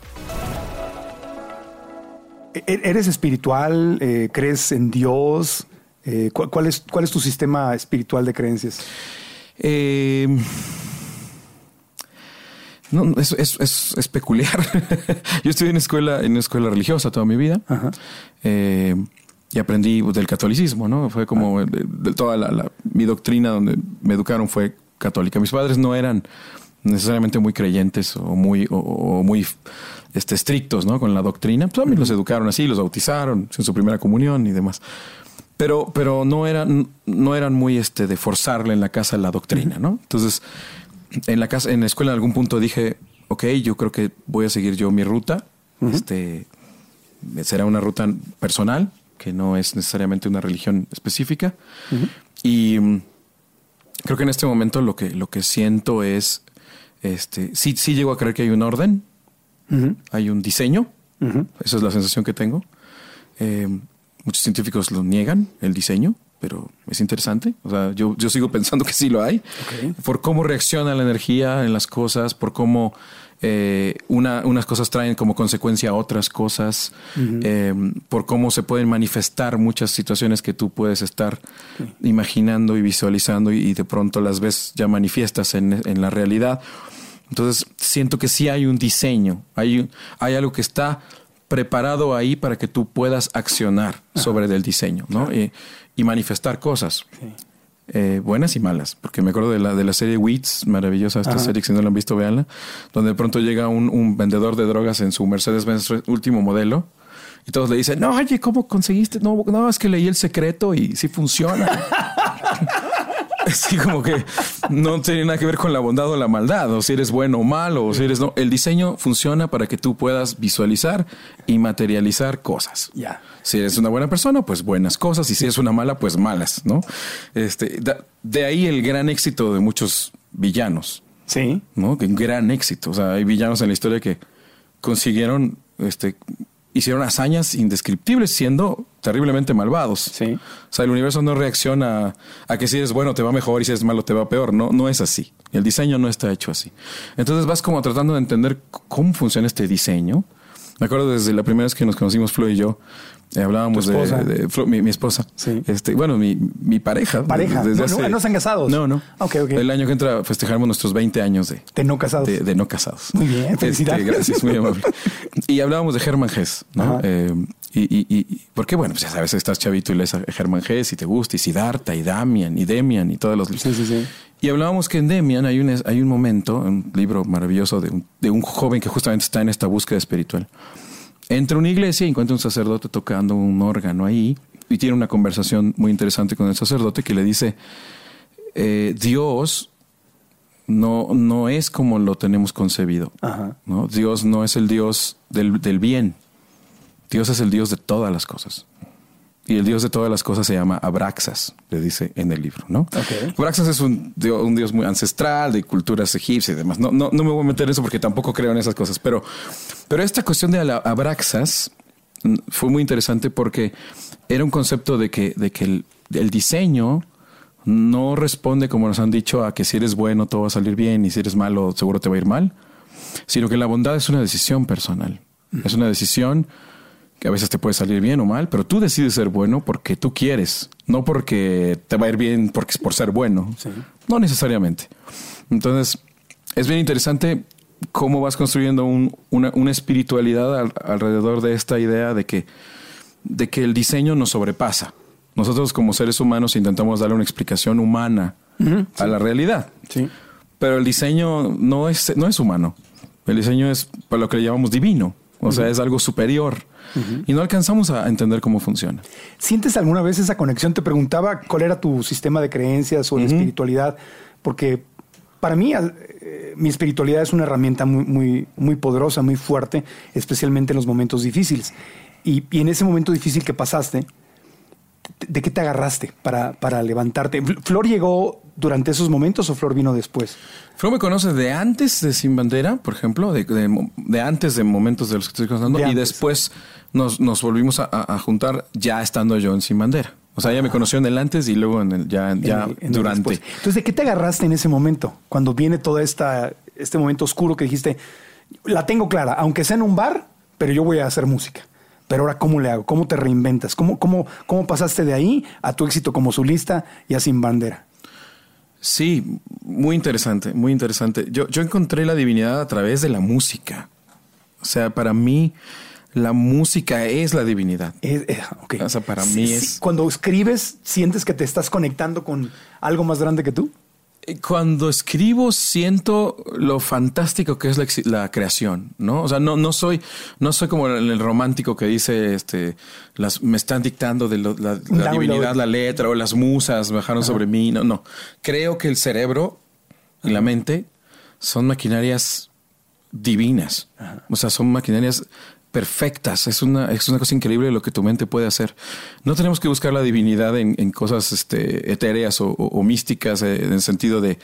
E-, ¿Eres espiritual? Eh, ¿Crees en Dios? Eh, ¿cuál, es, ¿Cuál es tu sistema espiritual de creencias? Eh, no, es, es, es, peculiar. Yo estuve en escuela, en una escuela religiosa toda mi vida. Ajá y aprendí del catolicismo, ¿no? Fue como ah. de, toda la, mi doctrina donde me educaron fue católica. Mis padres no eran necesariamente muy creyentes o muy, o, muy este, estrictos, ¿no? Con la doctrina. Pues a mí los educaron así, los bautizaron en su primera comunión y demás. Pero, pero no eran, no eran muy este, de forzarle en la casa la doctrina, ¿no? Entonces, en la casa, en la escuela en algún punto dije, ok, yo creo que voy a seguir yo mi ruta. Este será una ruta personal, que no es necesariamente una religión específica. Y mm, creo que en este momento lo que, lo que siento es, este, sí, sí llego a creer que hay un orden, hay un diseño, esa es la sensación que tengo. Eh, muchos científicos lo niegan, el diseño, pero es interesante. O sea, yo, yo sigo pensando que sí lo hay. Por cómo reacciona la energía en las cosas, por cómo eh, una, unas cosas traen como consecuencia otras cosas, eh, por cómo se pueden manifestar muchas situaciones que tú puedes estar imaginando y visualizando y, de pronto las ves ya manifiestas en, en, la realidad. Entonces siento que sí hay un diseño, hay, hay algo que está preparado ahí para que tú puedas accionar sobre el diseño ¿no? y, y, manifestar cosas. Eh, buenas y malas, porque me acuerdo de la, de la serie Weeds, maravillosa esta serie, que si no la han visto, véanla, donde de pronto llega un, un vendedor de drogas en su Mercedes-Benz último modelo y todos le dicen, no, oye, ¿cómo conseguiste? No, no, es que leí el secreto y sí funciona. Así como que no tiene nada que ver con la bondad o la maldad, o si eres bueno o malo, o si eres no. El diseño funciona para que tú puedas visualizar y materializar cosas. Ya. Si eres una buena persona, pues buenas cosas, y si eres una mala, pues malas, ¿no? Este, de ahí el gran éxito de muchos villanos. Sí. ¿No? Que un gran éxito. O sea, hay villanos en la historia que consiguieron este, hicieron hazañas indescriptibles siendo terriblemente malvados. Sí. O sea, el universo no reacciona a que si eres bueno te va mejor y si eres malo te va peor. No, no es así. El diseño no está hecho así. Entonces vas como tratando de entender cómo funciona este diseño. Me acuerdo desde la primera vez que nos conocimos Flo y yo, hablábamos de, mi, esposa. Sí. Este, bueno, mi, mi pareja. Pareja. no, no, están casados. No, no. Okay, okay. El año que entra festejamos nuestros 20 años de, de no casados. De, no casados. Muy bien, este, felicidades. gracias, muy amable. y hablábamos de Herman Hess, ¿no? Eh, y, y, y, porque, bueno, pues ya sabes, estás chavito y lees a Herman Hess y te gusta, y Siddhartha, y Damian, y Demian, y todos los Sí, sí, sí. Y hablábamos que en Demian hay un, hay un momento, un libro maravilloso de un, de un joven que justamente está en esta búsqueda espiritual entra a una iglesia y encuentra un sacerdote tocando un órgano ahí y tiene una conversación muy interesante con el sacerdote que le dice, eh, Dios no, no es como lo tenemos concebido. ¿no? Dios no es el Dios del, del bien. Dios es el Dios de todas las cosas. Y el dios de todas las cosas se llama Abraxas, le dice en el libro, ¿no? Abraxas es un dios, muy ancestral de culturas egipcias y demás. No, no, no, me voy a meter en eso porque tampoco creo en esas cosas, pero, pero esta cuestión de Abraxas mm, fue muy interesante porque era un concepto de que, de que el, el diseño no responde, como nos han dicho, a que si eres bueno todo va a salir bien y si eres malo seguro te va a ir mal, sino que la bondad es una decisión personal. Es una decisión que a veces te puede salir bien o mal, pero tú decides ser bueno porque tú quieres, no porque te va a ir bien porque, por ser bueno. No necesariamente. Entonces, es bien interesante cómo vas construyendo una, espiritualidad alrededor de esta idea de que, de que el diseño nos sobrepasa. Nosotros como seres humanos intentamos darle una explicación humana a la realidad. Sí. Pero el diseño no es, no es humano. El diseño es para lo que le llamamos divino. O sea, es algo superior. Y no alcanzamos a entender cómo funciona. ¿Sientes alguna vez esa conexión? Te preguntaba cuál era tu sistema de creencias o de espiritualidad, porque para mí eh, mi espiritualidad es una herramienta muy, muy, muy poderosa, muy fuerte, especialmente en los momentos difíciles. Y, y en ese momento difícil que pasaste, ¿de qué te agarraste para, para levantarte? ¿Flor llegó durante esos momentos o Flor vino después? Flor me conoce de antes de Sin Bandera, por ejemplo, de, de, antes de momentos de los que estoy contando, y después nos, nos volvimos a, juntar ya estando yo en Sin Bandera. O sea, ella me conoció en el antes y luego en el ya, ya durante. Entonces, ¿de qué te agarraste en ese momento? Cuando viene todo esta, este momento oscuro que dijiste, la tengo clara, aunque sea en un bar, pero yo voy a hacer música. Pero ahora, ¿cómo le hago? ¿Cómo te reinventas? ¿Cómo, cómo, cómo pasaste de ahí a tu éxito como solista y a Sin Bandera? Sí, muy interesante, muy interesante. Yo, yo encontré la divinidad a través de la música. O sea, para mí, la música es la divinidad. Eh, o sea, para mí es. Cuando escribes, ¿sientes que te estás conectando con algo más grande que tú? Cuando escribo siento lo fantástico que es la, creación, ¿no? O sea, no, no soy, no soy como el, romántico que dice, este, las, me están dictando de la, divinidad, la letra o las musas bajaron sobre mí. No, no. Creo que el cerebro y la mente son maquinarias divinas. O sea, son maquinarias perfectas. Es una, es una cosa increíble lo que tu mente puede hacer. No tenemos que buscar la divinidad en, cosas este, etéreas o, místicas, eh, en el sentido de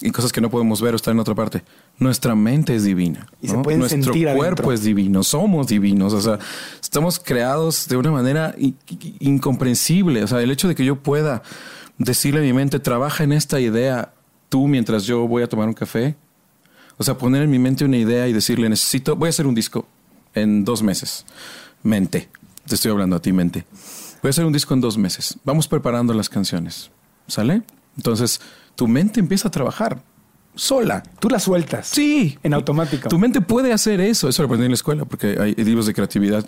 en cosas que no podemos ver o estar en otra parte. Nuestra mente es divina. Y se Nuestro cuerpo es divino. Somos divinos. O sea, estamos creados de una manera incomprensible. O sea, el hecho de que yo pueda decirle a mi mente, trabaja en esta idea tú mientras yo voy a tomar un café. O sea, poner en mi mente una idea y decirle, necesito, voy a hacer un disco en dos meses. Mente. Te estoy hablando a ti, mente. Voy a hacer un disco en dos meses. Vamos preparando las canciones. ¿Sale? Entonces, tu mente empieza a trabajar sola. Tú la sueltas. Sí. En automático. Tu mente puede hacer eso. Eso lo aprendí en la escuela porque hay libros de creatividad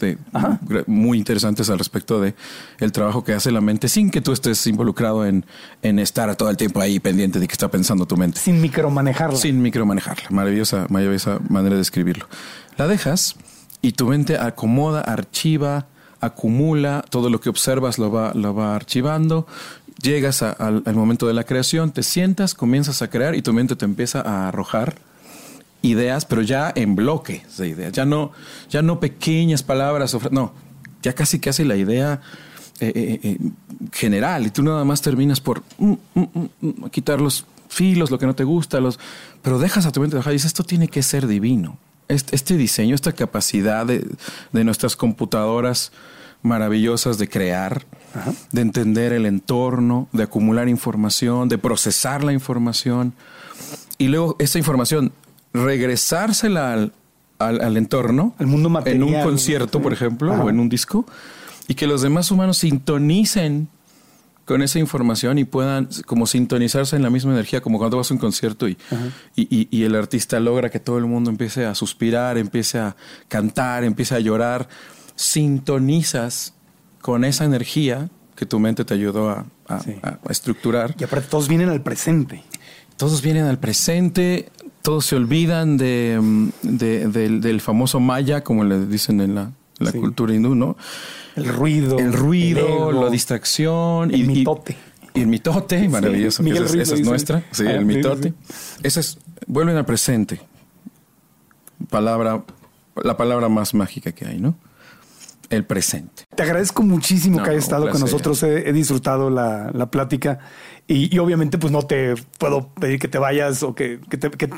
muy interesantes al respecto de el trabajo que hace la mente sin que tú estés involucrado en, en estar todo el tiempo ahí pendiente de qué está pensando tu mente. Sin micromanejarla. Sin micromanejarla. Maravillosa, maravillosa manera de escribirlo. La dejas y tu mente acomoda, archiva, acumula, todo lo que observas lo va, lo va archivando, llegas al, momento de la creación, te sientas, comienzas a crear y tu mente te empieza a arrojar ideas, pero ya en bloque de ideas, ya no, ya no pequeñas palabras, no, ya casi casi la idea eh, eh, eh, general y tú nada más terminas por mm, mm, mm, quitar los filos, lo que no te gusta, los, pero dejas a tu mente trabajar y dices, esto tiene que ser divino este, diseño, esta capacidad de, nuestras computadoras maravillosas de crear, de entender el entorno, de acumular información, de procesar la información. Y luego esta información regresársela al, al, entorno, al mundo material, en un concierto, por ejemplo, o en un disco, y que los demás humanos sintonicen con esa información y puedan como sintonizarse en la misma energía, como cuando vas a un concierto y, y, el artista logra que todo el mundo empiece a suspirar, empiece a cantar, empiece a llorar, sintonizas con esa energía que tu mente te ayudó a, estructurar. Y aparte todos vienen al presente. Todos vienen al presente, todos se olvidan de, del, famoso maya, como le dicen en la, cultura hindú, ¿no? El ruido. El ruido, la distracción. El y, mitote. Y, el mitote, maravilloso. esa, es, nuestra. Sí, el mitote. Esa es, vuelven al presente. Palabra, la palabra más mágica que hay, ¿no? El presente. Te agradezco muchísimo que hayas estado con nosotros. He, disfrutado la, la plática. Y, obviamente pues no te puedo pedir que te vayas o que,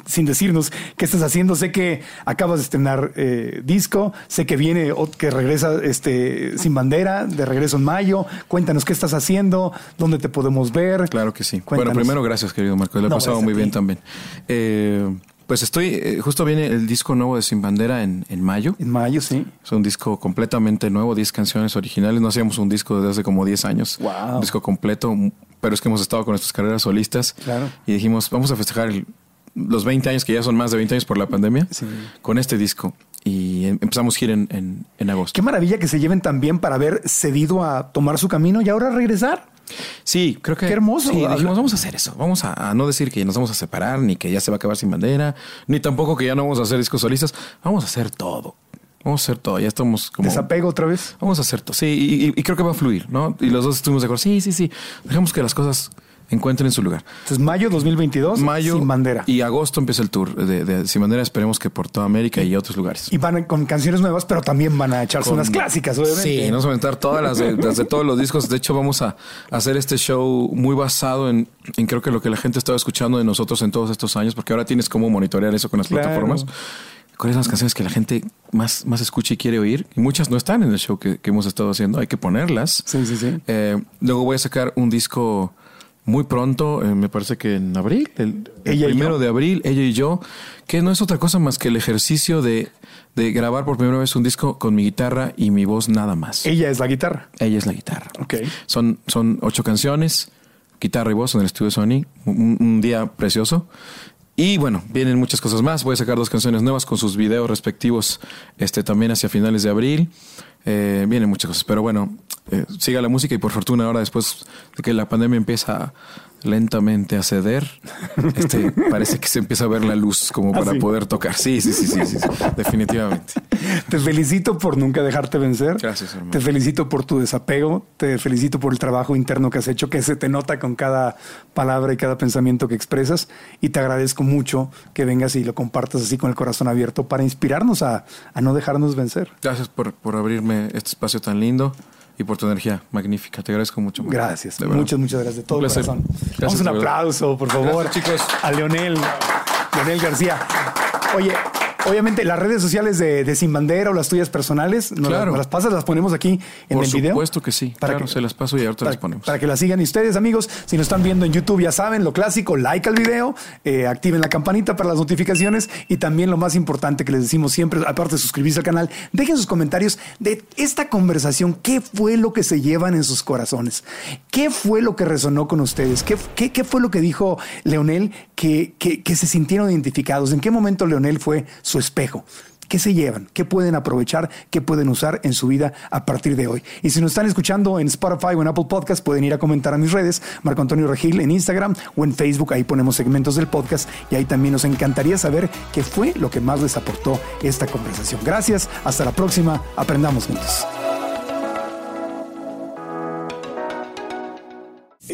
sin decirnos qué estás haciendo. Sé que acabas de estrenar eh, disco, sé que viene o que regresa este sin bandera, de regreso en mayo. Cuéntanos qué estás haciendo, dónde te podemos ver. Claro que sí. Bueno, primero gracias querido Marco, le he pasado muy bien también. Eh, Pues estoy, eh, justo viene el disco nuevo de Sin Bandera en, en mayo. En mayo, sí. Es un disco completamente nuevo, 10 canciones originales. No hacíamos un disco desde hace como 10 años. Wow. Un disco completo, pero es que hemos estado con nuestras carreras solistas. Claro. Y dijimos, vamos a festejar el- los 20 años, que ya son más de 20 años por la pandemia, Sí. con este disco. Y em- empezamos a ir en, en, en agosto. Qué maravilla que se lleven también para haber cedido a tomar su camino y ahora regresar. Sí, creo que. Qué hermoso. Sí, dijimos, vamos a hacer eso. Vamos a, a no decir que nos vamos a separar, ni que ya se va a acabar sin bandera, ni tampoco que ya no vamos a hacer discos solistas. Vamos a hacer todo. Vamos a hacer todo. Ya estamos como. Desapego otra vez. Vamos a hacer todo. Sí, y, y- y creo que va a fluir, ¿no? Y los dos estuvimos de acuerdo. Sí, sí, sí. Dejemos que las cosas encuentren su lugar. Entonces, mayo 2022, Mayo sin bandera. Y, y agosto empieza el tour de, de Sin Bandera. Esperemos que por toda América y otros lugares. van con canciones nuevas, pero también van a echarse Con- unas clásicas, obviamente. Sí, nos vamos a aventar todas las de, las de todos los discos. De hecho, vamos a hacer este show muy basado en, en creo que lo que la gente estaba escuchando de nosotros en todos estos años, porque ahora tienes cómo monitorear eso con las Claro. plataformas. ¿Cuáles son las canciones que la gente más, más escucha y quiere oír? Y muchas no están en el show que, que hemos estado haciendo. Hay que ponerlas. Sí, sí, sí. Eh, luego voy a sacar un disco muy pronto, eh, me parece que en abril, el, Ella primero de abril, ella y yo, que no es otra cosa más que el ejercicio de, de grabar por primera vez un disco con mi guitarra y mi voz nada más. Ella es la guitarra. Ella es la guitarra. Ok. Son, son ocho canciones, guitarra y voz en el estudio Sony. Un, un día precioso. Y bueno, vienen muchas cosas más. Voy a sacar dos canciones nuevas con sus videos respectivos este, también hacia finales de abril. Eh, vienen muchas cosas. Pero bueno, eh, siga la música y por fortuna ahora después de que la pandemia empieza lentamente a ceder, este, parece que se empieza a ver la luz como ¿Ah, para sí? poder tocar. Sí, sí, sí, sí, sí, sí, definitivamente. Te felicito por nunca dejarte vencer. Gracias, hermano. Te felicito por tu desapego. Te felicito por el trabajo interno que has hecho, que se te nota con cada palabra y cada pensamiento que expresas. Y te agradezco mucho que vengas y lo compartas así con el corazón abierto para inspirarnos a, a no dejarnos vencer. Gracias por, por abrirme este espacio tan lindo y por tu energía magnífica. Te agradezco mucho. Marco. Gracias. Muchas, muchas gracias de todo Un corazón. Gracias, Vamos un aplauso, por favor. Gracias, chicos. A Leonel, Leonel García. Oye, obviamente las redes sociales de, de Sin Bandera o las tuyas personales, ¿nos, Claro. las, las pasas, las ponemos aquí en Por el video. supuesto que sí. Para claro, que- se las paso y ahorita para, las ponemos. para que la sigan y ustedes, amigos, si nos están viendo en YouTube, ya saben, lo clásico, like al video, eh, activen la campanita para las notificaciones y también lo más importante que les decimos siempre, aparte de suscribirse al canal, dejen sus comentarios de esta conversación, qué fue lo que se llevan en sus corazones, qué fue lo que resonó con ustedes, qué, qué- qué fue lo que dijo Leonel que, que- se sintieron identificados, en qué momento Leonel fue su espejo. ¿Qué se llevan? ¿Qué pueden aprovechar? ¿Qué pueden usar en su vida a partir de hoy? Y si nos están escuchando en Spotify o en Apple Podcast, pueden ir a comentar a mis redes, Marco Antonio Regil en Instagram o en Facebook. Ahí ponemos segmentos del podcast y ahí también nos encantaría saber qué fue lo que más les aportó esta conversación. Gracias, hasta la próxima, aprendamos juntos.